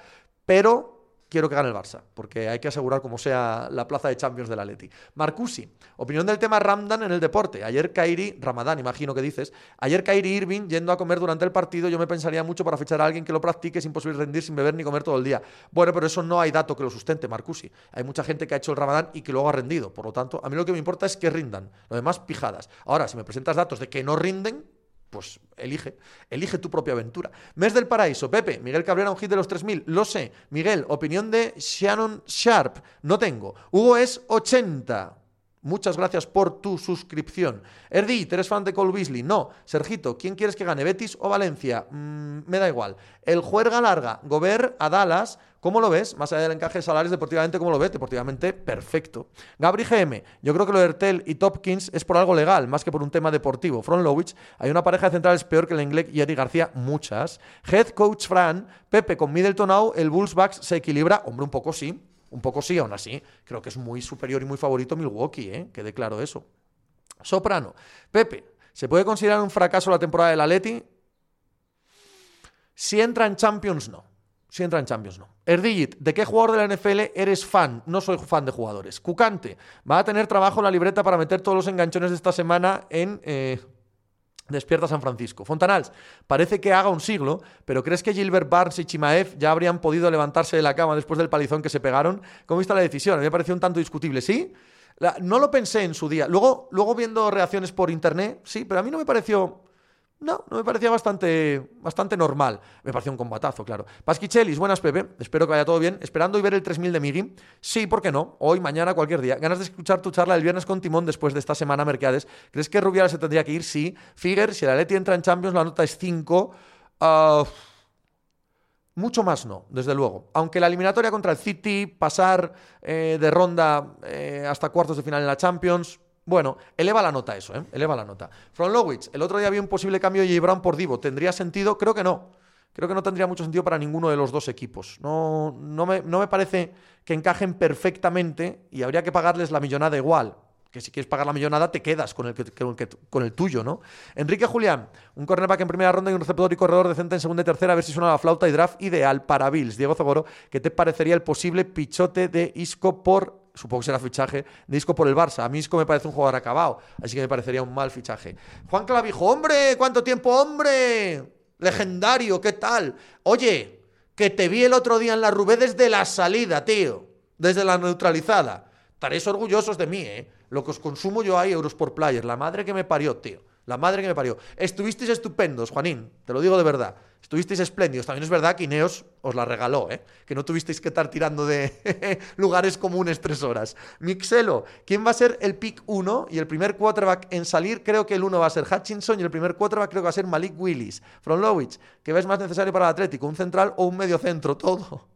pero quiero que gane el Barça, porque hay que asegurar como sea la plaza de Champions del Atleti. Marcusi, opinión del tema Ramdan en el deporte. Ayer Kairi, Ramadán, imagino que dices, ayer Kairi Irving yendo a comer durante el partido, yo me pensaría mucho para fichar a alguien que lo practique, es imposible rendir sin beber ni comer todo el día. Bueno, pero eso no hay dato que lo sustente, Marcusi. Hay mucha gente que ha hecho el Ramadán y que luego ha rendido, por lo tanto, a mí lo que me importa es que rindan, lo demás pijadas. Ahora, si me presentas datos de que no rinden, pues elige, elige tu propia aventura. Mes del Paraíso, Pepe, Miguel Cabrera, un hit de los 3000, lo sé. Miguel, opinión de Shannon Sharp, no tengo. Hugo es 80. Muchas gracias por tu suscripción. Erdi, ¿eres fan de Cole Beasley? No. Sergito, ¿quién quieres que gane? ¿Betis o Valencia? Mm, me da igual. El juerga larga, Gobert a Dallas. ¿Cómo lo ves? Más allá del encaje de salarios, deportivamente, ¿cómo lo ves? Deportivamente, perfecto. Gabri GM, yo creo que lo de Ertel y Topkins es por algo legal, más que por un tema deportivo. From Lowich, hay una pareja de centrales peor que Lenglet y Eric García, muchas. Head Coach Fran, Pepe con Middleton Now, el Bulls Bucks se equilibra, hombre, un poco sí, un poco sí, aún así. Creo que es muy superior y muy favorito Milwaukee, ¿eh? Quede claro eso. Soprano. Pepe, ¿se puede considerar un fracaso la temporada del Atleti? Si entra en Champions, no. Si entra en Champions, no. Erdigit, ¿de qué jugador de la NFL eres fan? No soy fan de jugadores. Cucante, va a tener trabajo la libreta para meter todos los enganchones de esta semana en... Eh, Despierta San Francisco. Fontanals, parece que haga un siglo, pero ¿crees que Gilbert Barnes y Chimaev ya habrían podido levantarse de la cama después del palizón que se pegaron? ¿Cómo viste la decisión? A mí me pareció un tanto discutible, ¿sí? no lo pensé en su día. Luego, luego viendo reacciones por internet, sí, pero a mí no me pareció No, no me parecía bastante, bastante normal. Me pareció un combatazo, claro. Pasquichelis, buenas, Pepe. Espero que vaya todo bien. Esperando y ver el 3000 de Migi. Sí, ¿por qué no? Hoy, mañana, cualquier día. Ganas de escuchar tu charla el viernes con Timón después de esta semana Mercades. ¿Crees que Rubiales se tendría que ir? Sí. Figuer, si la Leti entra en Champions, la nota es 5. Ah, mucho más no, desde luego. Aunque la eliminatoria contra el City, pasar eh, de ronda eh, hasta cuartos de final en la Champions, bueno, eleva la nota eso, ¿eh? Eleva la nota. Lowitz, el otro día había un posible cambio de. Brown por Divo. ¿Tendría sentido? Creo que no. Creo que no tendría mucho sentido para ninguno de los dos equipos. No, no, me, no me parece que encajen perfectamente y habría que pagarles la millonada igual que si quieres pagar la millonada te quedas con el, con el tuyo, ¿no? Enrique Julián, un cornerback en primera ronda y un receptor y corredor decente en segunda y tercera, a ver si suena la flauta y draft ideal para Bills. Diego Zogoro, ¿qué te parecería el posible pichote de Isco por supongo que será fichaje de Isco por el Barça. A mí Isco me parece un jugador acabado, así que me parecería un mal fichaje. Juan Clavijo, hombre, ¿cuánto tiempo, hombre? Legendario, ¿qué tal? Oye, que te vi el otro día en la Rubé desde la salida, tío, desde la neutralizada. Estaréis orgullosos de mí, ¿eh? Lo que os consumo yo hay euros por player. La madre que me parió, tío. La madre que me parió. Estuvisteis estupendos, Juanín. Te lo digo de verdad. Estuvisteis espléndidos. También es verdad que Ineos os la regaló, ¿eh? Que no tuvisteis que estar tirando de lugares comunes tres horas. Mixelo, ¿quién va a ser el pick 1 y el primer quarterback en salir? Creo que el 1 va a ser Hutchinson y el primer quarterback creo que va a ser Malik Willis. From Lowich, ¿qué ves más necesario para el Atlético? ¿Un central o un medio centro? Todo.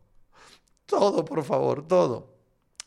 Todo, por favor, todo.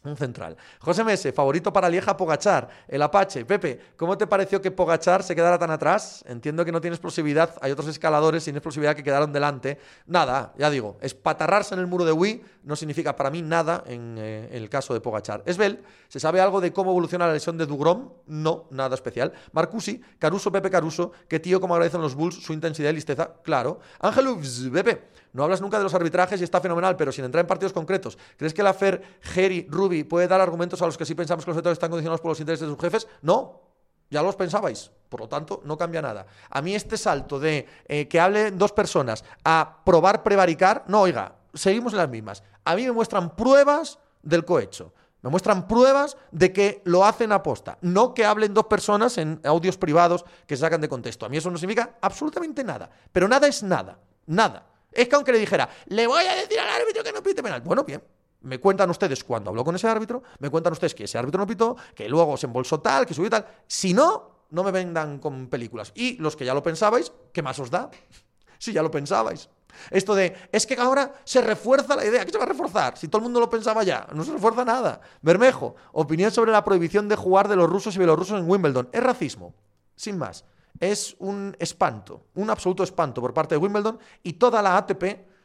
Un central. José Mese, favorito para Lieja Pogachar, el Apache. Pepe, ¿cómo te pareció que Pogachar se quedara tan atrás? Entiendo que no tiene explosividad, hay otros escaladores sin explosividad que quedaron delante. Nada, ya digo, espatarrarse en el muro de Wii no significa para mí nada en, eh, el caso de Pogachar. Esbel, ¿se sabe algo de cómo evoluciona la lesión de Dugrom? No, nada especial. Marcusi, Caruso, Pepe Caruso, qué tío cómo agradecen los Bulls su intensidad y listeza. Claro. Ángelus, Pepe, no hablas nunca de los arbitrajes y está fenomenal, pero sin entrar en partidos concretos, ¿crees que la Fer, Geri, Ruby puede dar argumentos a los que sí pensamos que los vetores están condicionados por los intereses de sus jefes? No, ya los pensabais. Por lo tanto, no cambia nada. A mí este salto de eh, que hablen dos personas a probar prevaricar, no, oiga, seguimos en las mismas. A mí me muestran pruebas del cohecho. Me muestran pruebas de que lo hacen a posta. No que hablen dos personas en audios privados que sacan de contexto. A mí eso no significa absolutamente nada. Pero nada es nada. Nada. Es que aunque le dijera, le voy a decir al árbitro que no pite penal. Bueno, bien. Me cuentan ustedes cuando habló con ese árbitro, me cuentan ustedes que ese árbitro no pitó, que luego se embolsó tal, que subió tal. Si no, no me vendan con películas. Y los que ya lo pensabais, ¿qué más os da? Si ya lo pensabais. Esto de, es que ahora se refuerza la idea. ¿Qué se va a reforzar? Si todo el mundo lo pensaba ya, no se refuerza nada. Bermejo, opinión sobre la prohibición de jugar de los rusos y bielorrusos en Wimbledon. Es racismo, sin más es un espanto, un absoluto espanto por parte de Wimbledon y toda la ATP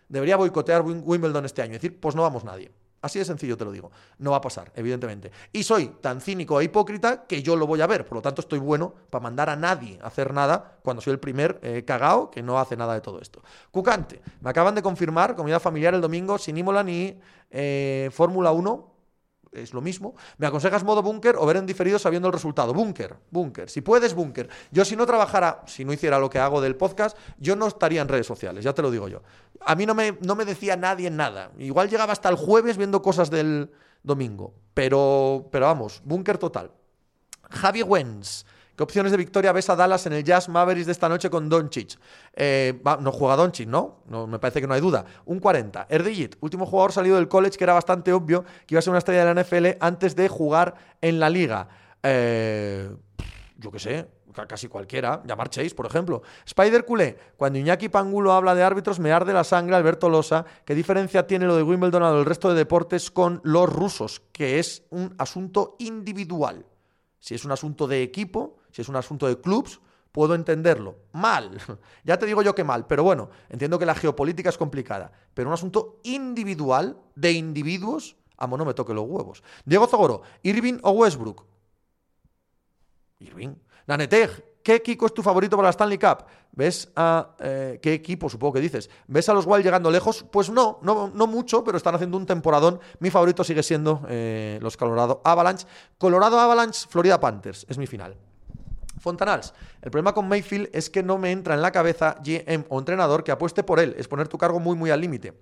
debería boicotear Wimbledon este año. Es decir, pues no vamos nadie. Así de sencillo te lo digo. No va a pasar, evidentemente. Y soy tan cínico e hipócrita que yo lo voy a ver. Por lo tanto, estoy bueno para mandar a nadie a hacer nada cuando soy el primer eh, cagao que no hace nada de todo esto. Cucante. Me acaban de confirmar, comida familiar el domingo, sin Imola ni eh, Fórmula 1 es lo mismo. ¿Me aconsejas modo búnker o ver en diferido sabiendo el resultado? Búnker, búnker. Si puedes, búnker. Yo si no trabajara, si no hiciera lo que hago del podcast, yo no estaría en redes sociales, ya te lo digo yo. A mí no me, no me decía nadie nada. Igual llegaba hasta el jueves viendo cosas del domingo. Pero, pero vamos, búnker total. Javi Wens. ¿Qué opciones de victoria ves a Dallas en el Jazz Mavericks de esta noche con Doncic? Eh, no juega Doncic, ¿no? Me parece que no hay duda. Un 40. Erdillit, último jugador salido del college que era bastante obvio que iba a ser una estrella de la NFL antes de jugar en la liga. Eh, yo qué sé, casi cualquiera, llamar Chase, por ejemplo. Spider Culé, cuando Iñaki Pangulo habla de árbitros, me arde la sangre Alberto Losa. ¿Qué diferencia tiene lo de Wimbledon a del resto de deportes con los rusos? Que es un asunto individual. Si es un asunto de equipo, si es un asunto de clubs, puedo entenderlo. Mal. Ya te digo yo que mal, pero bueno, entiendo que la geopolítica es complicada. Pero un asunto individual, de individuos, amo no me toque los huevos. Diego Zogoro, Irving o Westbrook. Irving. Naneteg, ¿Qué equipo es tu favorito para la Stanley Cup? ¿Ves a eh, qué equipo, supongo que dices? ¿Ves a los Wild llegando lejos? Pues no, no, mucho, pero están haciendo un temporadón. Mi favorito sigue siendo eh, los Colorado Avalanche. Colorado Avalanche, Florida Panthers, es mi final. Fontanals, el problema con Mayfield es que no me entra en la cabeza GM o entrenador que apueste por él, es poner tu cargo muy muy al límite.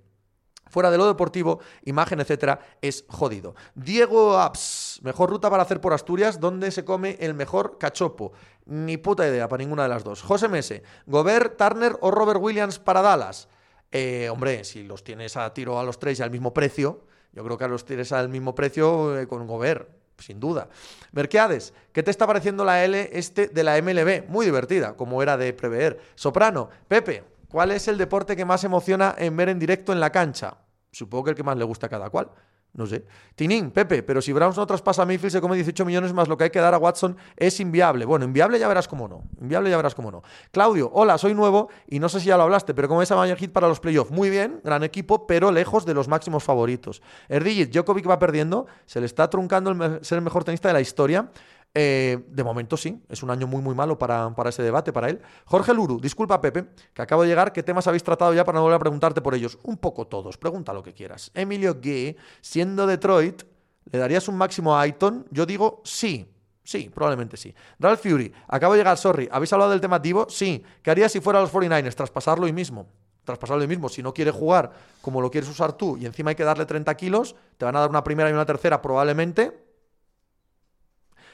Fuera de lo deportivo, imagen, etcétera, es jodido. Diego Apps, mejor ruta para hacer por Asturias, donde se come el mejor cachopo. Ni puta idea para ninguna de las dos. José Mese, Gobert, Turner o Robert Williams para Dallas. Eh, hombre, si los tienes a tiro a los tres y al mismo precio, yo creo que los tienes al mismo precio eh, con Gobert, sin duda. Merkeades, ¿qué te está pareciendo la L este de la MLB? Muy divertida, como era de prever. Soprano, Pepe, ¿cuál es el deporte que más emociona en ver en directo en la cancha? Supongo que el que más le gusta a cada cual. No sé. Tinín, Pepe, pero si Browns no traspasa a Mayfield, se come 18 millones más lo que hay que dar a Watson, es inviable. Bueno, inviable ya verás cómo no. Inviable ya verás cómo no. Claudio, hola, soy nuevo y no sé si ya lo hablaste, pero ¿cómo es a Mayor Hit para los playoffs? Muy bien, gran equipo, pero lejos de los máximos favoritos. Erdigit, Djokovic va perdiendo, se le está truncando el ser el mejor tenista de la historia. Eh, de momento sí, es un año muy muy malo para, para, ese debate, para él. Jorge Luru, disculpa Pepe, que acabo de llegar, ¿qué temas habéis tratado ya para no volver a preguntarte por ellos? Un poco todos, pregunta lo que quieras. Emilio Gay, siendo Detroit, ¿le darías un máximo a Aiton? Yo digo sí. Sí, probablemente sí. Ralph Fury, acabo de llegar, sorry. ¿Habéis hablado del tema Divo? Sí. ¿Qué harías si fuera los 49ers? Traspasarlo hoy mismo. Traspasarlo hoy mismo. Si no quiere jugar como lo quieres usar tú y encima hay que darle 30 kilos, te van a dar una primera y una tercera probablemente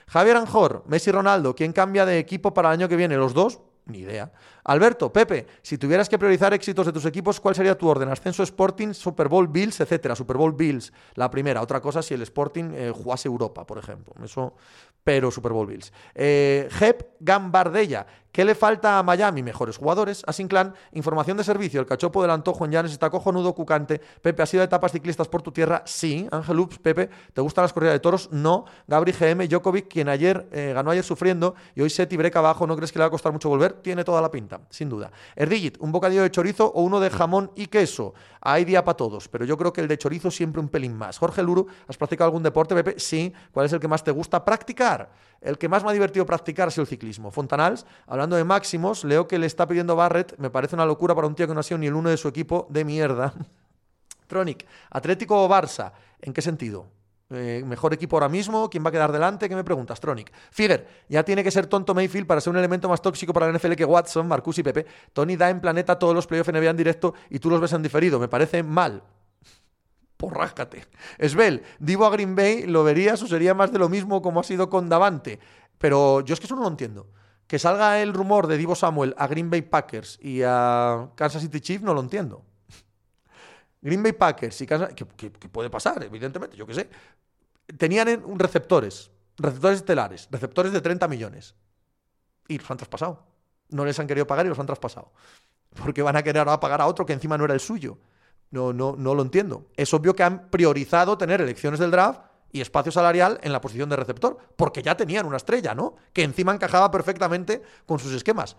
Javier Anjor, Messi Ronaldo, ¿quién cambia de equipo para el año que viene? ¿Los dos? Ni idea. Alberto, Pepe, si tuvieras que priorizar éxitos de tus equipos, ¿cuál sería tu orden? Ascenso Sporting, Super Bowl Bills, etcétera. Super Bowl Bills, la primera. Otra cosa si el Sporting eh, jugase Europa, por ejemplo. Eso, pero Super Bowl Bills. Eh, Jep Gambardella, ¿Qué le falta a Miami? Mejores jugadores. Asinclan, información de servicio. El cachopo del antojo en Llanes está cojonudo, cucante. Pepe, ¿has ido de etapas ciclistas por tu tierra? Sí. Ángel Ups, Pepe, ¿te gustan las corridas de toros? No. Gabri GM, Djokovic, quien ayer eh, ganó ayer sufriendo y hoy Seti breca abajo, ¿no crees que le va a costar mucho volver? Tiene toda la pinta, sin duda. Erdigit, un bocadillo de chorizo o uno de jamón y queso. Hay día para todos, pero yo creo que el de chorizo siempre un pelín más. Jorge Luru, ¿has practicado algún deporte, Pepe? Sí. ¿Cuál es el que más te gusta practicar? El que más me ha divertido practicar ha sido el ciclismo. Fontanals, hablando de máximos, leo que le está pidiendo Barrett, me parece una locura para un tío que no ha sido ni el uno de su equipo de mierda. Tronic, Atlético o Barça, ¿en qué sentido? Eh, mejor equipo ahora mismo, ¿quién va a quedar delante? ¿Qué me preguntas, Tronic? Figuer, ya tiene que ser tonto Mayfield para ser un elemento más tóxico para la NFL que Watson, Marcus y Pepe. Tony da en planeta todos los playoffs NBA en directo y tú los ves en diferido. Me parece mal porráscate. Esbel, Divo a Green Bay, ¿lo verías o sería más de lo mismo como ha sido con Davante? Pero yo es que eso no lo entiendo. Que salga el rumor de Divo Samuel a Green Bay Packers y a Kansas City Chiefs, no lo entiendo. Green Bay Packers y Kansas... ¿Qué, puede pasar? Evidentemente, yo qué sé. Tenían receptores, receptores estelares, receptores de 30 millones. Y los han traspasado. No les han querido pagar y los han traspasado. Porque van a querer ahora pagar a otro que encima no era el suyo. No, no, no lo entiendo. Es obvio que han priorizado tener elecciones del draft y espacio salarial en la posición de receptor, porque ya tenían una estrella, ¿no? Que encima encajaba perfectamente con sus esquemas.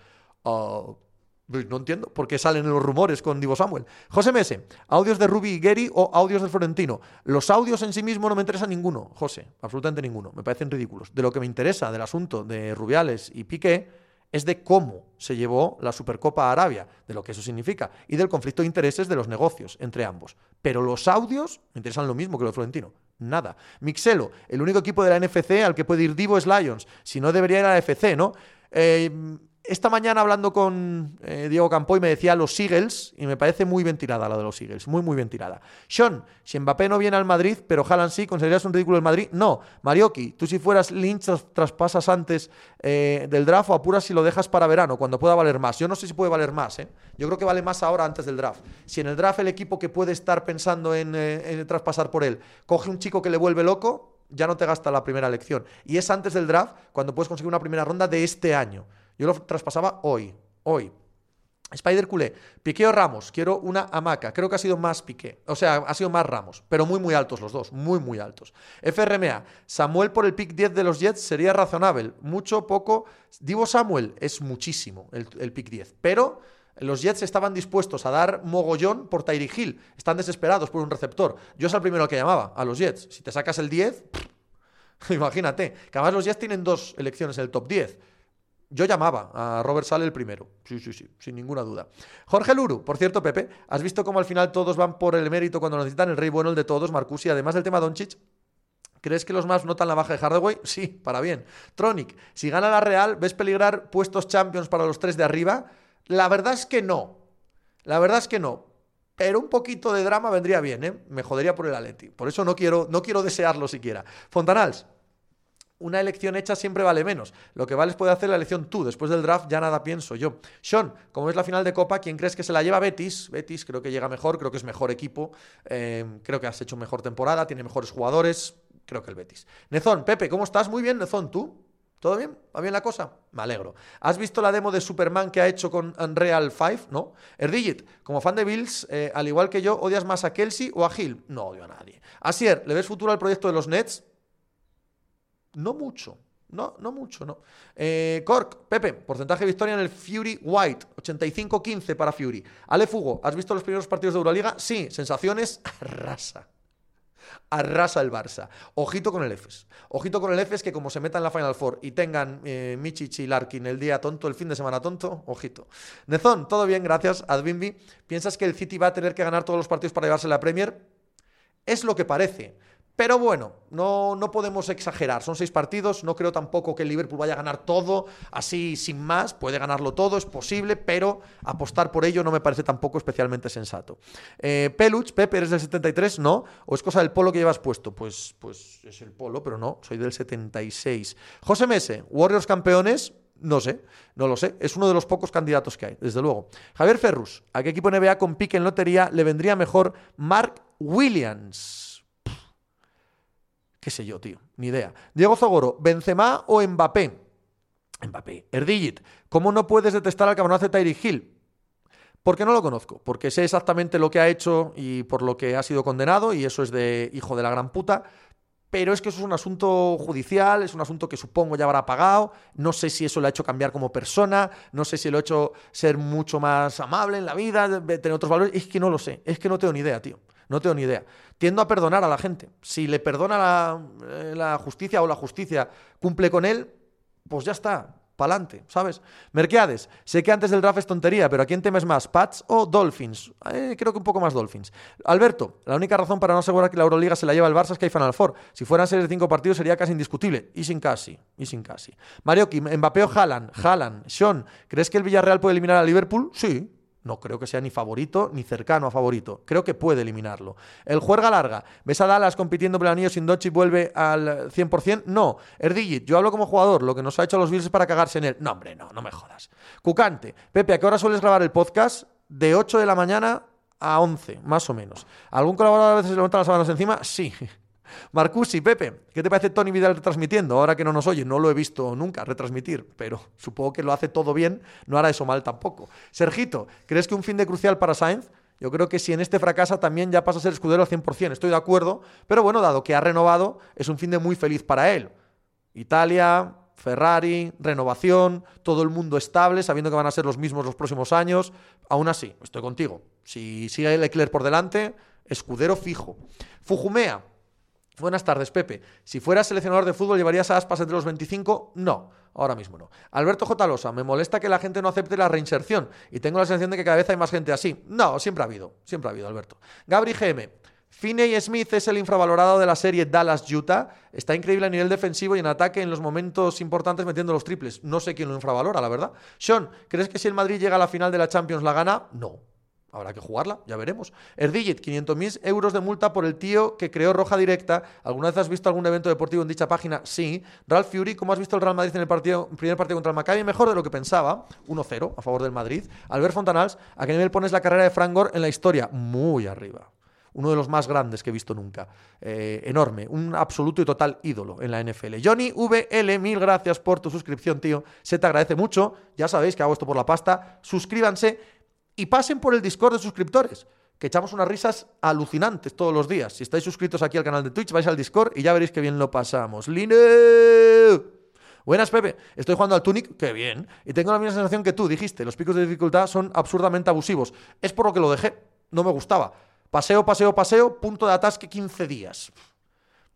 Pues no entiendo por qué salen los rumores con Divo Samuel. José Mese, audios de Ruby y Gary o audios del Florentino. Los audios en sí mismos no me interesa ninguno, José, absolutamente ninguno. Me parecen ridículos. De lo que me interesa del asunto de Rubiales y Piqué es de cómo se llevó la Supercopa a Arabia, de lo que eso significa, y del conflicto de intereses de los negocios entre ambos. Pero los audios me interesan lo mismo que los Florentino. Nada. Mixelo, el único equipo de la NFC al que puede ir Divo es Lions. Si no, debería ir a la FC, ¿no? Eh, esta mañana hablando con eh, Diego Campoy me decía los Eagles y me parece muy bien tirada la de los Eagles, muy muy bien tirada. Sean, si Mbappé no viene al Madrid, pero Haaland sí, ¿considerarías un ridículo el Madrid? No. Marioki, tú si fueras Lynch traspasas antes eh, del draft o apuras si lo dejas para verano, cuando pueda valer más. Yo no sé si puede valer más, ¿eh? Yo creo que vale más ahora antes del draft. Si en el draft el equipo que puede estar pensando en, en traspasar por él coge un chico que le vuelve loco, ya no te gasta la primera elección. Y es antes del draft cuando puedes conseguir una primera ronda de este año. Yo lo traspasaba hoy, hoy. Spider Culé, Piqué o Ramos, quiero una hamaca. Creo que ha sido más Piqué, o sea, ha sido más Ramos, pero muy, muy altos los dos, muy, muy altos. FRMA, Samuel por el pick 10 de los Jets sería razonable, mucho, poco. Divo Samuel es muchísimo el, pick 10, pero los Jets estaban dispuestos a dar mogollón por Tyree Hill, están desesperados por un receptor. Yo es el primero que llamaba a los Jets. Si te sacas el 10, imagínate, que además los Jets tienen dos elecciones en el top 10 yo llamaba a Robert Sale el primero. Sí, sí, sí, sin ninguna duda. Jorge Luru, por cierto, Pepe, ¿has visto cómo al final todos van por el mérito cuando necesitan el rey bueno, el de todos, Marcus? Y además del tema Doncic, ¿crees que los más notan la baja de Hardaway? Sí, para bien. Tronic, si gana la Real, ¿ves peligrar puestos Champions para los tres de arriba? La verdad es que no. La verdad es que no. Pero un poquito de drama vendría bien, ¿eh? Me jodería por el Atleti. Por eso no quiero, no quiero desearlo siquiera. Fontanals, una elección hecha siempre vale menos. Lo que vales puede hacer la elección tú. Después del draft ya nada pienso yo. Sean, como es la final de Copa, ¿quién crees que se la lleva Betis? Betis creo que llega mejor, creo que es mejor equipo. Eh, creo que has hecho mejor temporada, tiene mejores jugadores. Creo que el Betis. Nezón, Pepe, ¿cómo estás? Muy bien, Nezón, ¿tú? ¿Todo bien? ¿Va bien la cosa? Me alegro. ¿Has visto la demo de Superman que ha hecho con Unreal 5? ¿No? Erdigit, como fan de Bills, eh, al igual que yo, ¿odias más a Kelsey o a Hill? No odio a nadie. Asier, ¿le ves futuro al proyecto de los Nets? No mucho. No, no mucho, no. Eh, Cork, Pepe, porcentaje de victoria en el Fury White, 85-15 para Fury. Ale Fugo, ¿has visto los primeros partidos de Euroliga? Sí, sensaciones, rasa arrasa el Barça. Ojito con el EFES. Ojito con el EFES que como se meta en la Final Four y tengan eh, y Larkin el día tonto, el fin de semana tonto, ojito. Nezón, todo bien, gracias. Adbimbi, ¿piensas que el City va a tener que ganar todos los partidos para llevarse la Premier? Es lo que parece. Pero bueno, no, no podemos exagerar. Son seis partidos. No creo tampoco que el Liverpool vaya a ganar todo así sin más. Puede ganarlo todo, es posible, pero apostar por ello no me parece tampoco especialmente sensato. Eh, Peluch, Pepe, ¿eres del 73? No. ¿O es cosa del polo que llevas puesto? Pues, pues es el polo, pero no. Soy del 76. José Mese, Warriors campeones. No sé, no lo sé. Es uno de los pocos candidatos que hay, desde luego. Javier Ferrus, ¿a qué equipo NBA con pique en lotería le vendría mejor Mark Williams? Qué sé yo, tío, ni idea. Diego Zogoro, ¿Benzema o Mbappé? Mbappé. Erdigit, ¿cómo no puedes detestar al cabronazo de Tyree Hill? Porque no lo conozco, porque sé exactamente lo que ha hecho y por lo que ha sido condenado, y eso es de hijo de la gran puta. Pero es que eso es un asunto judicial, es un asunto que supongo ya habrá pagado. No sé si eso le ha hecho cambiar como persona, no sé si lo ha hecho ser mucho más amable en la vida, tener otros valores. Es que no lo sé, es que no tengo ni idea, tío. No tengo ni idea. Tiendo a perdonar a la gente. Si le perdona la, eh, la justicia o la justicia cumple con él, pues ya está pa'lante, ¿sabes? Merqueades, sé que antes del draft es tontería, pero ¿a quién temes más, Pats o Dolphins? Eh, creo que un poco más Dolphins. Alberto, la única razón para no asegurar que la Euroliga se la lleva el Barça es que hay Final Four. Si fueran series de cinco partidos sería casi indiscutible. Y sin casi, y sin casi. Marioki, Mbappé o Haaland, Haaland, Sean, ¿crees que el Villarreal puede eliminar a Liverpool? Sí, no creo que sea ni favorito ni cercano a favorito. Creo que puede eliminarlo. El juerga larga. ¿Ves a Dallas compitiendo por el anillo sin Dochi vuelve al 100%? No. Erdigit, yo hablo como jugador. Lo que nos ha hecho los Bills es para cagarse en él. No, hombre, no, no me jodas. Cucante. Pepe, ¿a qué hora sueles grabar el podcast? De 8 de la mañana a 11, más o menos. ¿Algún colaborador a veces se levanta las sábanas encima? Sí. Marcusi, Pepe, ¿qué te parece Tony Vidal retransmitiendo? Ahora que no nos oye, no lo he visto nunca retransmitir, pero supongo que lo hace todo bien, no hará eso mal tampoco. Sergito, ¿crees que un fin de crucial para Sainz? Yo creo que si en este fracasa también ya pasa a ser escudero al 100%, estoy de acuerdo, pero bueno, dado que ha renovado, es un fin de muy feliz para él. Italia, Ferrari, renovación, todo el mundo estable, sabiendo que van a ser los mismos los próximos años. Aún así, estoy contigo. Si sigue Leclerc por delante, escudero fijo. Fujumea, Buenas tardes, Pepe. Si fueras seleccionador de fútbol, ¿llevarías a Aspas entre los 25? No, ahora mismo no. Alberto J. Losa, me molesta que la gente no acepte la reinserción y tengo la sensación de que cada vez hay más gente así. No, siempre ha habido, siempre ha habido, Alberto. Gabri GM. Finney Smith es el infravalorado de la serie Dallas Utah. Está increíble a nivel defensivo y en ataque en los momentos importantes metiendo los triples. No sé quién lo infravalora, la verdad. Sean, ¿crees que si el Madrid llega a la final de la Champions la gana? No. Habrá que jugarla, ya veremos. Erdigit, 500.000 euros de multa por el tío que creó Roja Directa. ¿Alguna vez has visto algún evento deportivo en dicha página? Sí. Ralph Fury, ¿cómo has visto el Real Madrid en el, partido, primer partido contra el Maccabi? Mejor de lo que pensaba. 1-0 a favor del Madrid. Albert Fontanals, ¿a qué nivel pones la carrera de Frank Gore en la historia? Muy arriba. Uno de los más grandes que he visto nunca. Eh, enorme. Un absoluto y total ídolo en la NFL. Johnny VL, mil gracias por tu suscripción, tío. Se te agradece mucho. Ya sabéis que hago esto por la pasta. Suscríbanse y pasen por el Discord de suscriptores, que echamos unas risas alucinantes todos los días. Si estáis suscritos aquí al canal de Twitch, vais al Discord y ya veréis que bien lo pasamos. ¡Line! Buenas, Pepe. Estoy jugando al Tunic, qué bien. Y tengo la misma sensación que tú, dijiste. Los picos de dificultad son absurdamente abusivos. Es por lo que lo dejé. No me gustaba. Paseo, paseo, paseo, punto de atasque 15 días.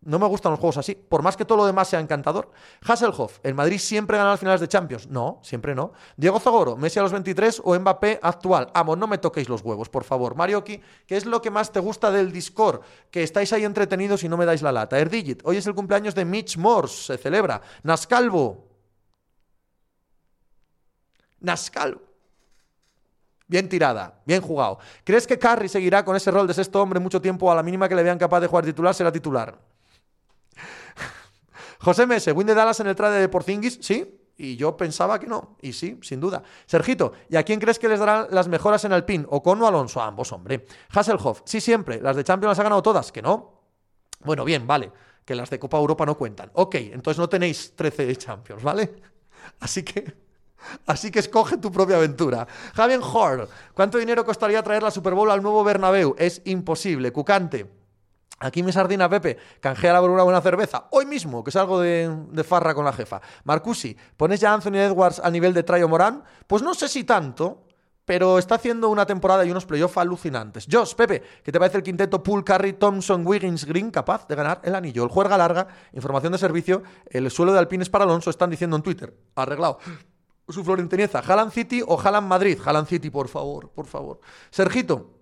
No me gustan los juegos así, por más que todo lo demás sea encantador. Hasselhoff, ¿el Madrid siempre gana las finales de Champions? No, siempre no. Diego Zagoro, ¿Messi a los 23 o Mbappé actual? Amo, no me toquéis los huevos, por favor. Marioki, ¿qué es lo que más te gusta del Discord? Que estáis ahí entretenidos y no me dais la lata. Erdigit, hoy es el cumpleaños de Mitch Morse, se celebra. Nascalvo. Nascalvo. Bien tirada, bien jugado. ¿Crees que Curry seguirá con ese rol de sexto hombre mucho tiempo a la mínima que le vean capaz de jugar titular? Será titular. José Mese, win de Dallas en el trade de Porzingis, sí. Y yo pensaba que no. Y sí, sin duda. Sergito, ¿y a quién crees que les darán las mejoras en Alpine? ¿Ocon o Alonso? A ambos, hombre. Hasselhoff, sí, siempre. Las de Champions las ha ganado todas. ¿Que no? Bueno, bien, vale. Que las de Copa Europa no cuentan. Ok, entonces no tenéis 13 de Champions, ¿vale? Así que. Así que escoge tu propia aventura. Javier Hor, ¿cuánto dinero costaría traer la Super Bowl al nuevo Bernabéu? Es imposible. Cucante. Aquí mi sardina Pepe, canjea por una buena cerveza. Hoy mismo, que salgo de, de farra con la jefa. Marcusi, ¿pones ya a Anthony Edwards al nivel de Trayo Morán? Pues no sé si tanto, pero está haciendo una temporada y unos playoffs alucinantes. Josh, Pepe, ¿qué te parece el quinteto Pool, Curry, Thompson, Wiggins, Green capaz de ganar el anillo? El juega larga, información de servicio, el suelo de alpines para Alonso, están diciendo en Twitter. Arreglado su Florentinieza. ¿Halan City o Halan Madrid? Halan City, por favor, por favor. Sergito,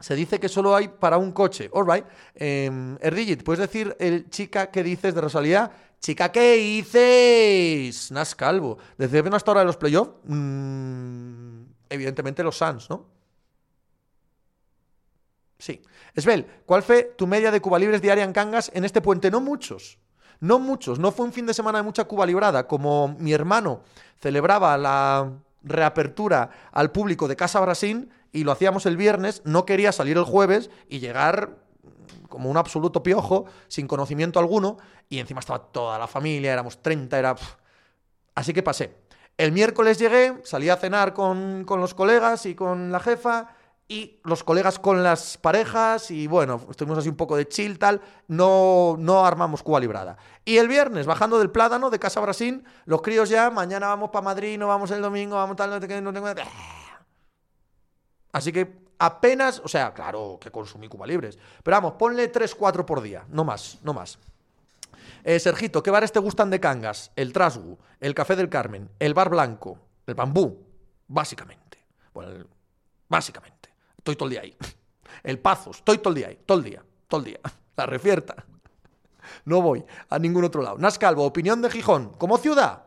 se dice que solo hay para un coche. All right. Eh, Erdigit, ¿puedes decir el chica que dices de Rosalía? Chica, ¿qué dices? Nas Calvo. ¿Desde ven hasta ahora de los playoffs? Mm, evidentemente los Suns, ¿no? Sí. Esbel, ¿cuál fue tu media de Cuba Libres diaria en Cangas en este puente? No muchos. No muchos, no fue un fin de semana de mucha Cuba librada, como mi hermano celebraba la reapertura al público de Casa Brasil y lo hacíamos el viernes, no quería salir el jueves y llegar como un absoluto piojo, sin conocimiento alguno, y encima estaba toda la familia, éramos 30, era... Así que pasé. El miércoles llegué, salí a cenar con, con los colegas y con la jefa, y los colegas con las parejas y bueno, estuvimos así un poco de chill tal, no, no armamos Cuba librada. Y el viernes, bajando del plátano de Casa Brasil, los críos ya, mañana vamos para Madrid, no vamos el domingo, vamos tal, no tengo... Así que apenas, o sea, claro que consumí Cuba libres, pero vamos, ponle 3, 4 por día, no más, no más. Eh, Sergito, ¿qué bares te gustan de Cangas? El Trasgu, el Café del Carmen, el Bar Blanco, el Bambú, básicamente. Bueno, básicamente. Estoy todo el día ahí. El Pazo, estoy todo el día ahí, todo el día, todo el día. La refierta. No voy a ningún otro lado. Nascalvo, opinión de Gijón. ¿Como ciudad?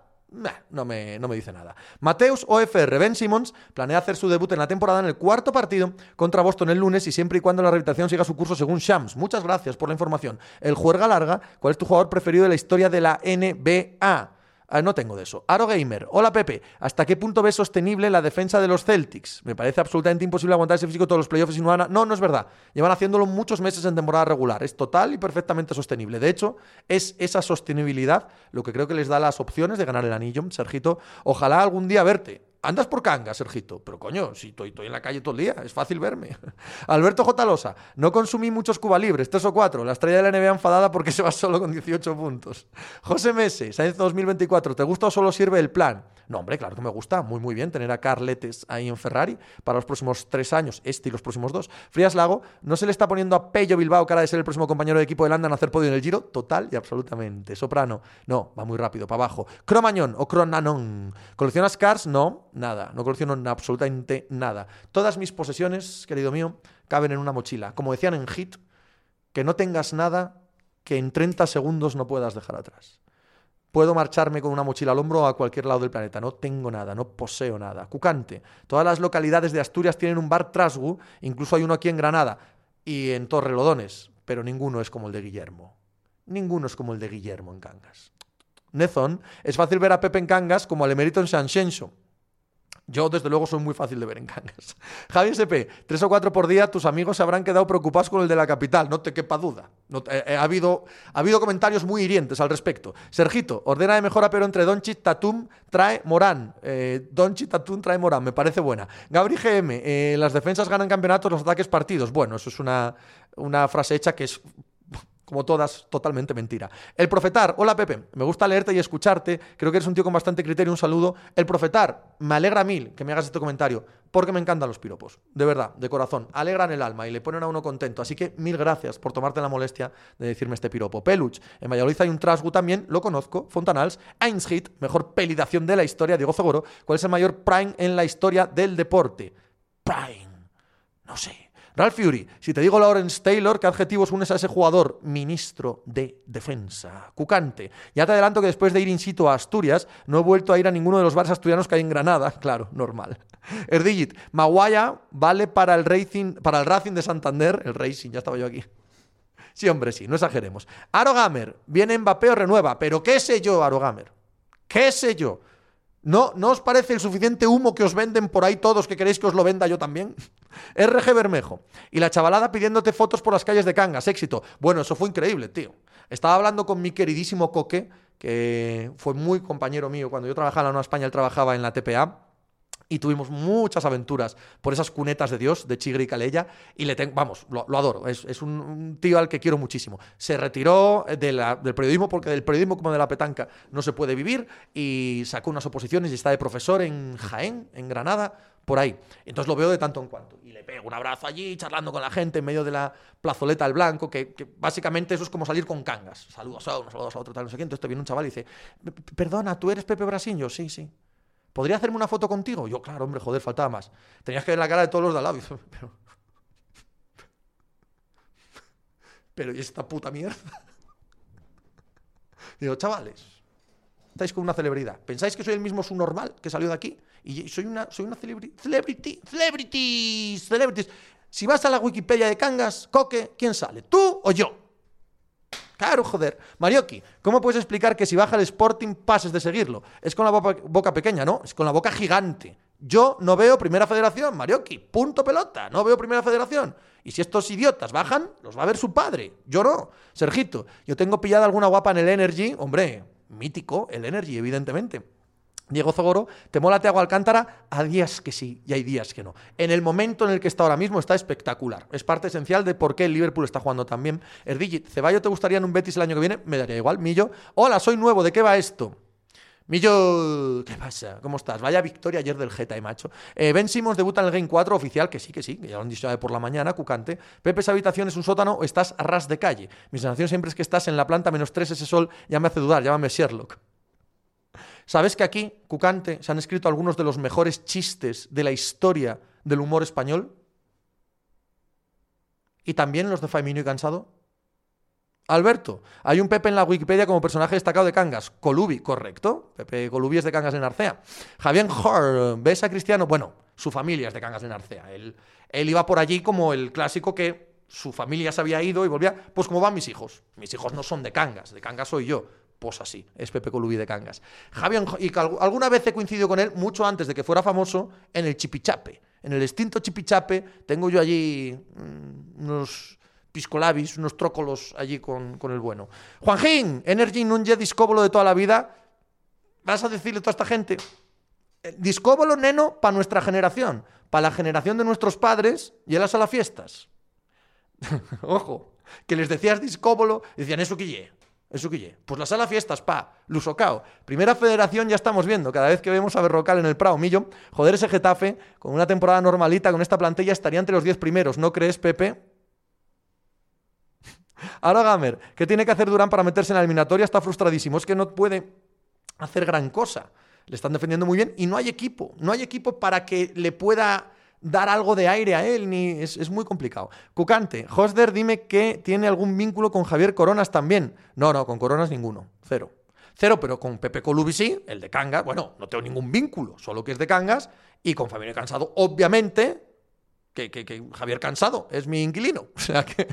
No, me, no me dice nada. Mateus OFR, Ben Simmons planea hacer su debut en la temporada en el cuarto partido contra Boston el lunes y siempre y cuando la rehabilitación siga su curso según Shams. Muchas gracias por la información. El juerga larga, ¿cuál es tu jugador preferido de la historia de la NBA? Ah, no tengo de eso. Aro Gamer. Hola Pepe. ¿Hasta qué punto ves sostenible la defensa de los Celtics? Me parece absolutamente imposible aguantar ese físico todos los playoffs sin una... No, no es verdad. Llevan haciéndolo muchos meses en temporada regular. Es total y perfectamente sostenible. De hecho, es esa sostenibilidad lo que creo que les da las opciones de ganar el anillo. Sergito, ojalá algún día verte Andas por canga, Sergito. Pero coño, si estoy, en la calle todo el día, es fácil verme. Alberto J. Losa, no consumí muchos Cuba libres, tres o cuatro. La estrella de la NBA enfadada porque se va solo con 18 puntos. José Mese, Sainz 2024, ¿te gusta o solo sirve el plan? No, hombre, claro que me gusta. Muy, muy bien tener a Carletes ahí en Ferrari para los próximos tres años, este y los próximos dos. Frías Lago, ¿no se le está poniendo a Pello Bilbao cara de ser el próximo compañero de equipo de Landa en hacer podio en el Giro? Total y absolutamente. Soprano, no, va muy rápido, para abajo. Cromañón o Cronanon, ¿coleccionas cars? No, nada. No colecciono absolutamente nada. Todas mis posesiones, querido mío, caben en una mochila. Como decían en Hit, que no tengas nada que en 30 segundos no puedas dejar atrás. Puedo marcharme con una mochila al hombro a cualquier lado del planeta. No tengo nada, no poseo nada. Cucante. Todas las localidades de Asturias tienen un bar Trasgu, incluso hay uno aquí en Granada y en Torrelodones, pero ninguno es como el de Guillermo. Ninguno es como el de Guillermo en Cangas. Nezón, es fácil ver a Pepe en Cangas como al emérito en San yo, desde luego, soy muy fácil de ver en Cangas. Javi SP, tres o cuatro por día, tus amigos se habrán quedado preocupados con el de la capital, no te quepa duda. Eh, eh, ha, habido, ha habido comentarios muy hirientes al respecto. Sergito, ordena de mejora, pero entre Donchit, Tatum, trae Morán. Eh, Donchit, Tatum, trae Morán, me parece buena. Gabri GM, eh, las defensas ganan campeonatos, los ataques partidos. Bueno, eso es una, una frase hecha que es como todas, totalmente mentira. El Profetar, hola Pepe, me gusta leerte y escucharte, creo que eres un tío con bastante criterio, un saludo. El Profetar, me alegra mil que me hagas este comentario, porque me encantan los piropos, de verdad, de corazón, alegran el alma y le ponen a uno contento, así que mil gracias por tomarte la molestia de decirme este piropo. Peluch, en Valladolid hay un Trasgu también, lo conozco, Fontanals, Einshit, mejor pelidación de la historia, Diego Zogoro, ¿cuál es el mayor prime en la historia del deporte? Prime, no sé. Ralph Fury, si te digo Lawrence Taylor, ¿qué adjetivos unes a ese jugador? Ministro de Defensa. Cucante. Ya te adelanto que después de ir in situ a Asturias, no he vuelto a ir a ninguno de los bares asturianos que hay en Granada. Claro, normal. Erdigit, Maguaya vale para el Racing, para el Racing de Santander. El Racing, ya estaba yo aquí. Sí, hombre, sí, no exageremos. Arogamer, viene Mbappé o renueva, pero ¿qué sé yo, Arogamer? ¿Qué sé yo? ¿No, ¿No os parece el suficiente humo que os venden por ahí todos que queréis que os lo venda yo también? RG Bermejo. Y la chavalada pidiéndote fotos por las calles de Cangas. Éxito. Bueno, eso fue increíble, tío. Estaba hablando con mi queridísimo Coque, que fue muy compañero mío. Cuando yo trabajaba en la Nueva España, él trabajaba en la TPA y tuvimos muchas aventuras por esas cunetas de Dios, de Chigre y Calella, y le tengo, vamos, lo, adoro, es, un, tío al que quiero muchísimo. Se retiró del periodismo porque del periodismo como de la petanca no se puede vivir y sacó unas oposiciones y está de profesor en Jaén, en Granada, por ahí. Entonces lo veo de tanto en cuanto. Y le pego un abrazo allí, charlando con la gente en medio de la plazoleta del blanco, que, básicamente eso es como salir con cangas. Saludos a uno, saludos a otro, tal, no sé qué. Entonces te viene un chaval y dice, perdona, ¿tú eres Pepe Brasiño? Sí, sí. ¿Podría hacerme una foto contigo? Yo, claro, hombre, joder, faltaba más. Tenías que ver la cara de todos los de al lado. Pero, ¿y esta puta mierda? Digo, chavales, estáis con una celebridad. ¿Pensáis que soy el mismo subnormal que salió de aquí? Y soy una, soy una celebrity, celebrity, celebrities. Si vas a la Wikipedia de Cangas, Coque, ¿quién sale? ¿Tú o yo? Claro, joder. Marioki, ¿cómo puedes explicar que si baja el Sporting pases de seguirlo? Es con la boca, pequeña, ¿no? Es con la boca gigante. Yo no veo Primera Federación, Marioki. Punto pelota. No veo Primera Federación. Y si estos idiotas bajan, los va a ver su padre. Yo no. Sergito, yo tengo pillada alguna guapa en el Energy. Hombre, mítico, el Energy, evidentemente. Diego Zogoro, ¿te mola Teago Alcántara? A días que sí y hay días que no. En el momento en el que está ahora mismo está espectacular. Es parte esencial de por qué el Liverpool está jugando tan bien. Erdigit, ¿Ceballo te gustaría en un Betis el año que viene? Me daría igual. Millo, hola, soy nuevo, ¿de qué va esto? Millo, ¿qué pasa? ¿Cómo estás? Vaya victoria ayer del Geta, macho. Eh, ben Simmons debuta en el Game 4 oficial, que sí, que sí, que ya lo han dicho por la mañana, cucante. Pepe, esa habitación es un sótano estás a ras de calle. Mi sensación siempre es que estás en la planta menos 3, ese sol ya me hace dudar, llámame Sherlock. ¿Sabes que aquí, Cucante, se han escrito algunos de los mejores chistes de la historia del humor español? ¿Y también los de Faimino y Cansado? Alberto, hay un Pepe en la Wikipedia como personaje destacado de Cangas. Colubi, correcto. Pepe Colubi es de Cangas de Narcea. Javier Hor, ¿ves a Cristiano? Bueno, su familia es de Cangas de Narcea. Él, él iba por allí como el clásico que su familia se había ido y volvía. Pues como van mis hijos. Mis hijos no son de Cangas, de Cangas soy yo pues así, es Pepe Colubi de Cangas. Javier, y alguna vez he coincidido con él, mucho antes de que fuera famoso, en el Chipichape. En el extinto Chipichape tengo yo allí mm, unos piscolabis, unos trócolos allí con, el bueno. Juanjín, Energy Nunje discóbolo de toda la vida. ¿Vas a decirle a toda esta gente? Eh, discóbolo, neno, para nuestra generación, para la generación de nuestros padres, y a las fiestas. Ojo, que les decías discóbolo, decían eso que eso que Pues la sala fiestas, pa, Lusocao. Primera federación ya estamos viendo, cada vez que vemos a Berrocal en el Prado Millo, joder ese Getafe, con una temporada normalita, con esta plantilla estaría entre los 10 primeros, ¿no crees, Pepe? Ahora Gamer, ¿qué tiene que hacer Durán para meterse en la eliminatoria? Está frustradísimo, es que no puede hacer gran cosa. Le están defendiendo muy bien y no hay equipo, no hay equipo para que le pueda dar algo de aire a él, ni es, muy complicado. Cucante, Hosder, dime que tiene algún vínculo con Javier Coronas también. No, no, con Coronas ninguno, cero. Cero, pero con Pepe Colubi sí, el de Cangas, bueno, no tengo ningún vínculo, solo que es de Cangas, y con Fabián Cansado, obviamente, que, Javier Cansado es mi inquilino. O sea que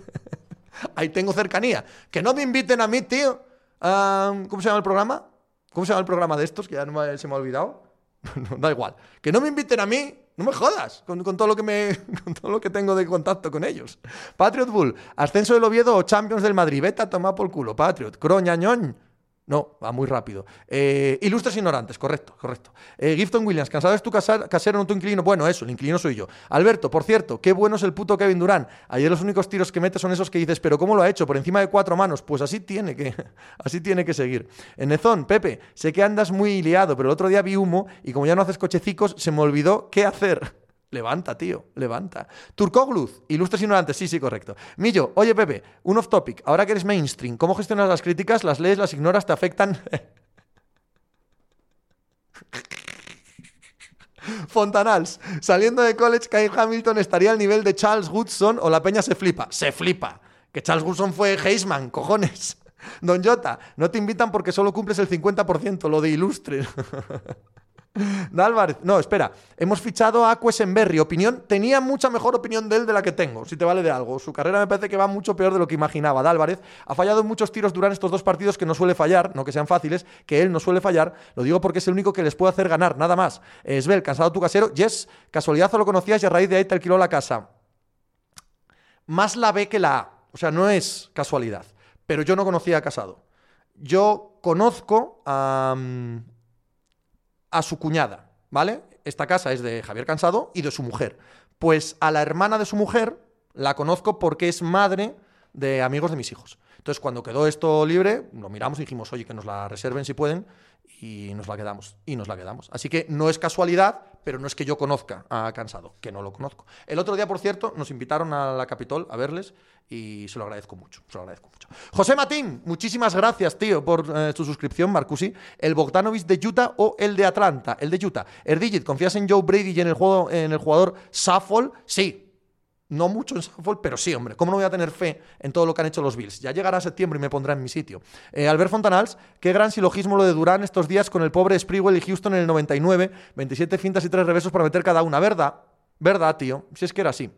ahí tengo cercanía. Que no me inviten a mí, tío. ¿Cómo se llama el programa? ¿Cómo se llama el programa de estos? Que ya se me ha olvidado. da igual. Que no me inviten a mí no me jodas con, todo lo que me, con todo lo que tengo de contacto con ellos. Patriot Bull, ascenso del Oviedo o Champions del Madrid. Vete a tomar por culo, Patriot. Croñañón. No, va muy rápido. Eh, ilustres ignorantes, correcto, correcto. Eh, Gifton Williams, ¿cansado es tu casero, no tu inquilino? Bueno, eso, el inquilino soy yo. Alberto, por cierto, qué bueno es el puto Kevin Durán. Ayer los únicos tiros que mete son esos que dices, pero ¿cómo lo ha hecho? Por encima de cuatro manos. Pues así tiene que, así tiene que seguir. Enezón, Pepe, sé que andas muy liado, pero el otro día vi humo y como ya no haces cochecicos, se me olvidó qué hacer. Levanta, tío, levanta. Turcogluz, ilustres ignorantes, sí, sí, correcto. Millo, oye Pepe, un off topic, ahora que eres mainstream, ¿cómo gestionas las críticas? ¿Las lees, las ignoras, te afectan? Fontanals, saliendo de college, Kyle Hamilton estaría al nivel de Charles Woodson o la peña se flipa. Se flipa. Que Charles Woodson fue Heisman, cojones. Don Jota, no te invitan porque solo cumples el 50%, lo de ilustre. Álvarez, no, espera. Hemos fichado a Quesenberry. Opinión, tenía mucha mejor opinión de él de la que tengo, si te vale de algo. Su carrera me parece que va mucho peor de lo que imaginaba. Álvarez ha fallado muchos tiros durante estos dos partidos que no suele fallar, no que sean fáciles, que él no suele fallar. Lo digo porque es el único que les puede hacer ganar, nada más. Esbel, cansado tu casero. Yes, casualidad o lo conocías y a raíz de ahí te alquiló la casa. Más la B que la A. O sea, no es casualidad. Pero yo no conocía a Casado. Yo conozco a, mm, a su cuñada, ¿vale? Esta casa es de Javier Cansado y de su mujer. Pues a la hermana de su mujer la conozco porque es madre de amigos de mis hijos. Entonces, cuando quedó esto libre, lo miramos y dijimos, oye, que nos la reserven si pueden, y nos la quedamos. Y nos la quedamos. Así que no es casualidad, pero no es que yo conozca a Cansado, que no lo conozco. El otro día, por cierto, nos invitaron a la Capitol a verles y se lo agradezco mucho. Se lo agradezco mucho. José Matín, muchísimas gracias, tío, por eh, tu suscripción, Marcusi. ¿El Bogdanovich de Utah o el de Atlanta? El de Utah. Erdigit, ¿confías en Joe Brady y en el, juego, en el jugador Saffold? Sí, no mucho en Saffold, pero sí, hombre. ¿Cómo no voy a tener fe en todo lo que han hecho los Bills? Ya llegará septiembre y me pondrá en mi sitio. Eh, Albert Fontanals, qué gran silogismo lo de Durán estos días con el pobre Sprewell y Houston en el 99. 27 fintas y 3 reversos para meter cada una. ¿Verdad? ¿Verdad, tío? Si es que era así.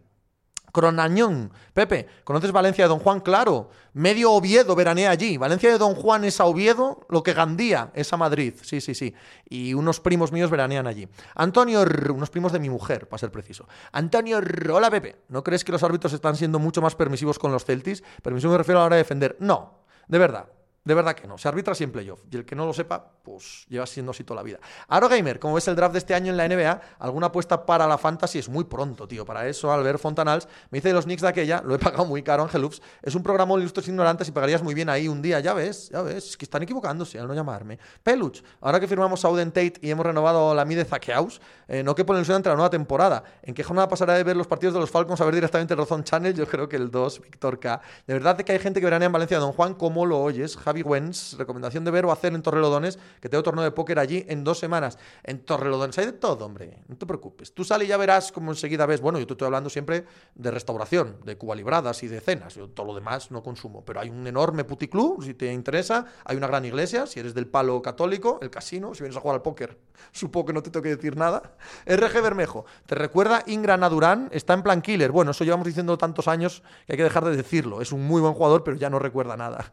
Cronañón. Pepe, ¿conoces Valencia de Don Juan? Claro. Medio Oviedo veranea allí. Valencia de Don Juan es a Oviedo, lo que Gandía es a Madrid. Sí, sí, sí. Y unos primos míos veranean allí. Antonio, unos primos de mi mujer, para ser preciso. Antonio, hola Pepe. ¿No crees que los árbitros están siendo mucho más permisivos con los Celtis? Permisivo me refiero a la hora de defender. No, de verdad. De verdad que no. Se arbitra siempre yo. Y el que no lo sepa, pues lleva siendo así toda la vida. Aro Gamer, como ves el draft de este año en la NBA, alguna apuesta para la fantasy es muy pronto, tío. Para eso, Albert Fontanals me dice de los Knicks de aquella, lo he pagado muy caro, Angelups. Es un programa de ilustres ignorantes y pagarías muy bien ahí un día. Ya ves, ya ves. Es que están equivocándose al no llamarme. Peluch, ahora que firmamos Sauden Tate y hemos renovado la MIDE Zakeaus, eh, no que ponen el entre la nueva temporada. ¿En qué jornada pasará de ver los partidos de los Falcons a ver directamente el Rozón Channel? Yo creo que el 2, Víctor K. De verdad que hay gente que veranea en Valencia, Don Juan, ¿cómo lo oyes? Javi Wens, recomendación de ver o hacer en Torrelodones, que tengo torneo de póker allí en dos semanas. En Torrelodones hay de todo, hombre, no te preocupes. Tú sales y ya verás como enseguida ves, bueno, yo te estoy hablando siempre de restauración, de Cuba Libradas y de cenas, yo todo lo demás no consumo, pero hay un enorme puticlub, si te interesa, hay una gran iglesia, si eres del palo católico, el casino, si vienes a jugar al póker, supongo que no te tengo que decir nada. RG Bermejo, ¿te recuerda Ingra Durán? Está en plan killer. Bueno, eso llevamos diciendo tantos años que hay que dejar de decirlo. Es un muy buen jugador, pero ya no recuerda nada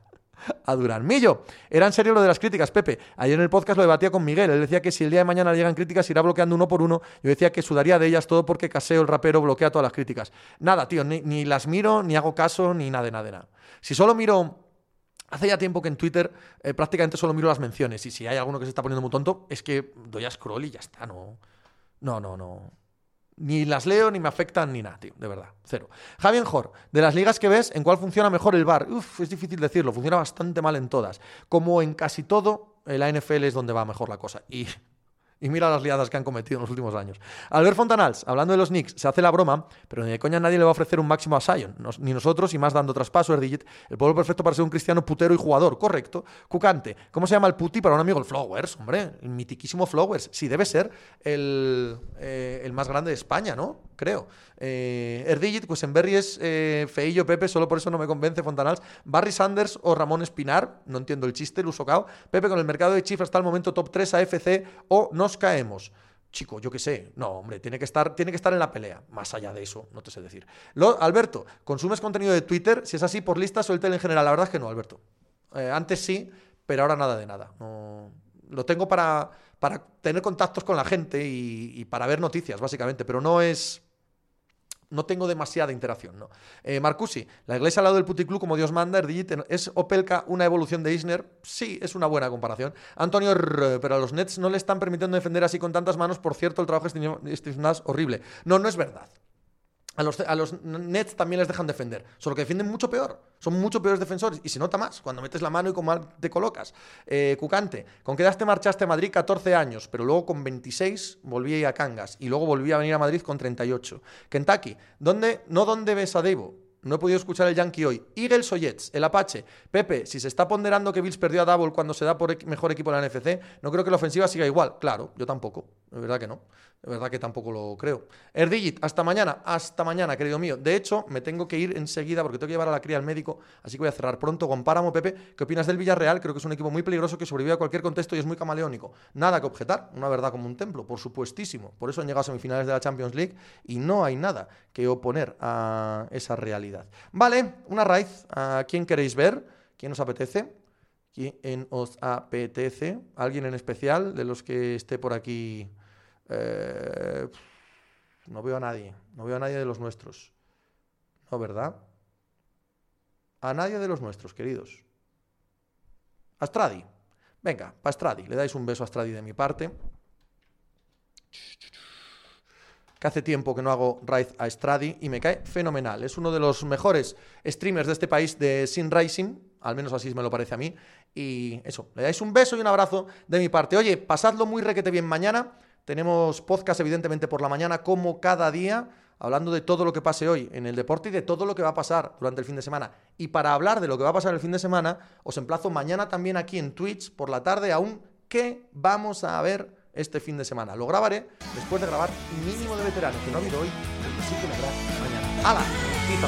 a Durán. Millo, era en serio lo de las críticas, Pepe. Ayer en el podcast lo debatía con Miguel. Él decía que si el día de mañana llegan críticas irá bloqueando uno por uno. Yo decía que sudaría de ellas todo porque Caseo, el rapero, bloquea todas las críticas. Nada, tío, ni, las miro, ni hago caso, ni nada nada nada. Si solo miro Hace ya tiempo que en Twitter eh, prácticamente solo miro las menciones y si hay alguno que se está poniendo muy tonto es que doy a scroll y ya está, no. No, no, no ni las leo, ni me afectan, ni nada, tío, de verdad, cero. Javier Jor, de las ligas que ves, ¿en cuál funciona mejor el bar? Uf, es difícil decirlo, funciona bastante mal en todas. Como en casi todo, la NFL es donde va mejor la cosa. Y y mira las liadas que han cometido en los últimos años. Albert Fontanals, hablando de los Knicks, se hace la broma, pero ni de coña nadie le va a ofrecer un máximo a Sion. ni nosotros, y más dando traspaso, Erdigit, el pueblo perfecto para ser un cristiano putero y jugador, correcto. Cucante, ¿cómo se llama el puti para un amigo? El Flowers, hombre, el mitiquísimo Flowers. Sí, debe ser el, eh, el más grande de España, ¿no? Creo. Eh, Erdigit, pues en Berry es eh, Feillo Pepe, solo por eso no me convence Fontanals. Barry Sanders o Ramón Espinar, no entiendo el chiste, el uso cao. Pepe con el mercado de Chief hasta el momento top 3 AFC o caemos. Chico, yo qué sé. No, hombre, tiene que, estar, tiene que estar en la pelea. Más allá de eso, no te sé decir. Alberto, ¿consumes contenido de Twitter? Si es así, por listas o el tele en general. La verdad es que no, Alberto. Eh, antes sí, pero ahora nada de nada. lo tengo para, para tener contactos con la gente y para ver noticias, básicamente, pero no es no tengo demasiada interacción, ¿no? Eh, Marcusi, la iglesia al lado del puticlub como Dios manda, ¿es Opelka una evolución de Isner? Sí, es una buena comparación. Antonio, pero a los Nets no le están permitiendo defender así con tantas manos, por cierto, el trabajo es horrible. No, no es verdad. A los, Nets también les dejan defender, solo que defienden mucho peor. Son mucho peores defensores y se nota más cuando metes la mano y cómo te colocas. Eh, Cucante, ¿con qué edad te marchaste a Madrid? 14 años, pero luego con 26 volví a ir a Cangas y luego volví a venir a Madrid con 38. Kentucky, ¿dónde, no dónde ves a Devo, No he podido escuchar el Yankee hoy. Eagles o Jets, el Apache. Pepe, si se está ponderando que Bills perdió a Double cuando se da por mejor equipo de la NFC, no creo que la ofensiva siga igual. Claro, yo tampoco. De verdad que no. De verdad que tampoco lo creo. Erdigit, hasta mañana. Hasta mañana, querido mío. De hecho, me tengo que ir enseguida porque tengo que llevar a la cría al médico. Así que voy a cerrar pronto con Páramo, Pepe. ¿Qué opinas del Villarreal? Creo que es un equipo muy peligroso que sobrevive a cualquier contexto y es muy camaleónico. Nada que objetar. Una verdad como un templo, por supuestísimo. Por eso han llegado a semifinales de la Champions League y no hay nada que oponer a esa realidad. Vale, una raíz. ¿A quién queréis ver? ¿Quién os apetece? ¿Quién os apetece? ¿Alguien en especial de los que esté por aquí? Eh, no veo a nadie. No veo a nadie de los nuestros. No, ¿verdad? A nadie de los nuestros, queridos. Astradi. Venga, para Astradi. Le dais un beso a Astradi de mi parte. Que hace tiempo que no hago Raid a Stradi y me cae fenomenal. Es uno de los mejores streamers de este país de Sin Racing, al menos así me lo parece a mí. Y eso, le dais un beso y un abrazo de mi parte. Oye, pasadlo muy requete bien mañana. Tenemos podcast, evidentemente, por la mañana, como cada día, hablando de todo lo que pase hoy en el deporte y de todo lo que va a pasar durante el fin de semana. Y para hablar de lo que va a pasar el fin de semana, os emplazo mañana también aquí en Twitch por la tarde a un qué vamos a ver este fin de semana. Lo grabaré después de grabar mínimo de veterano, que no ha habido hoy, pero sí que lo habrá mañana. ¡Hala! ¡Pizza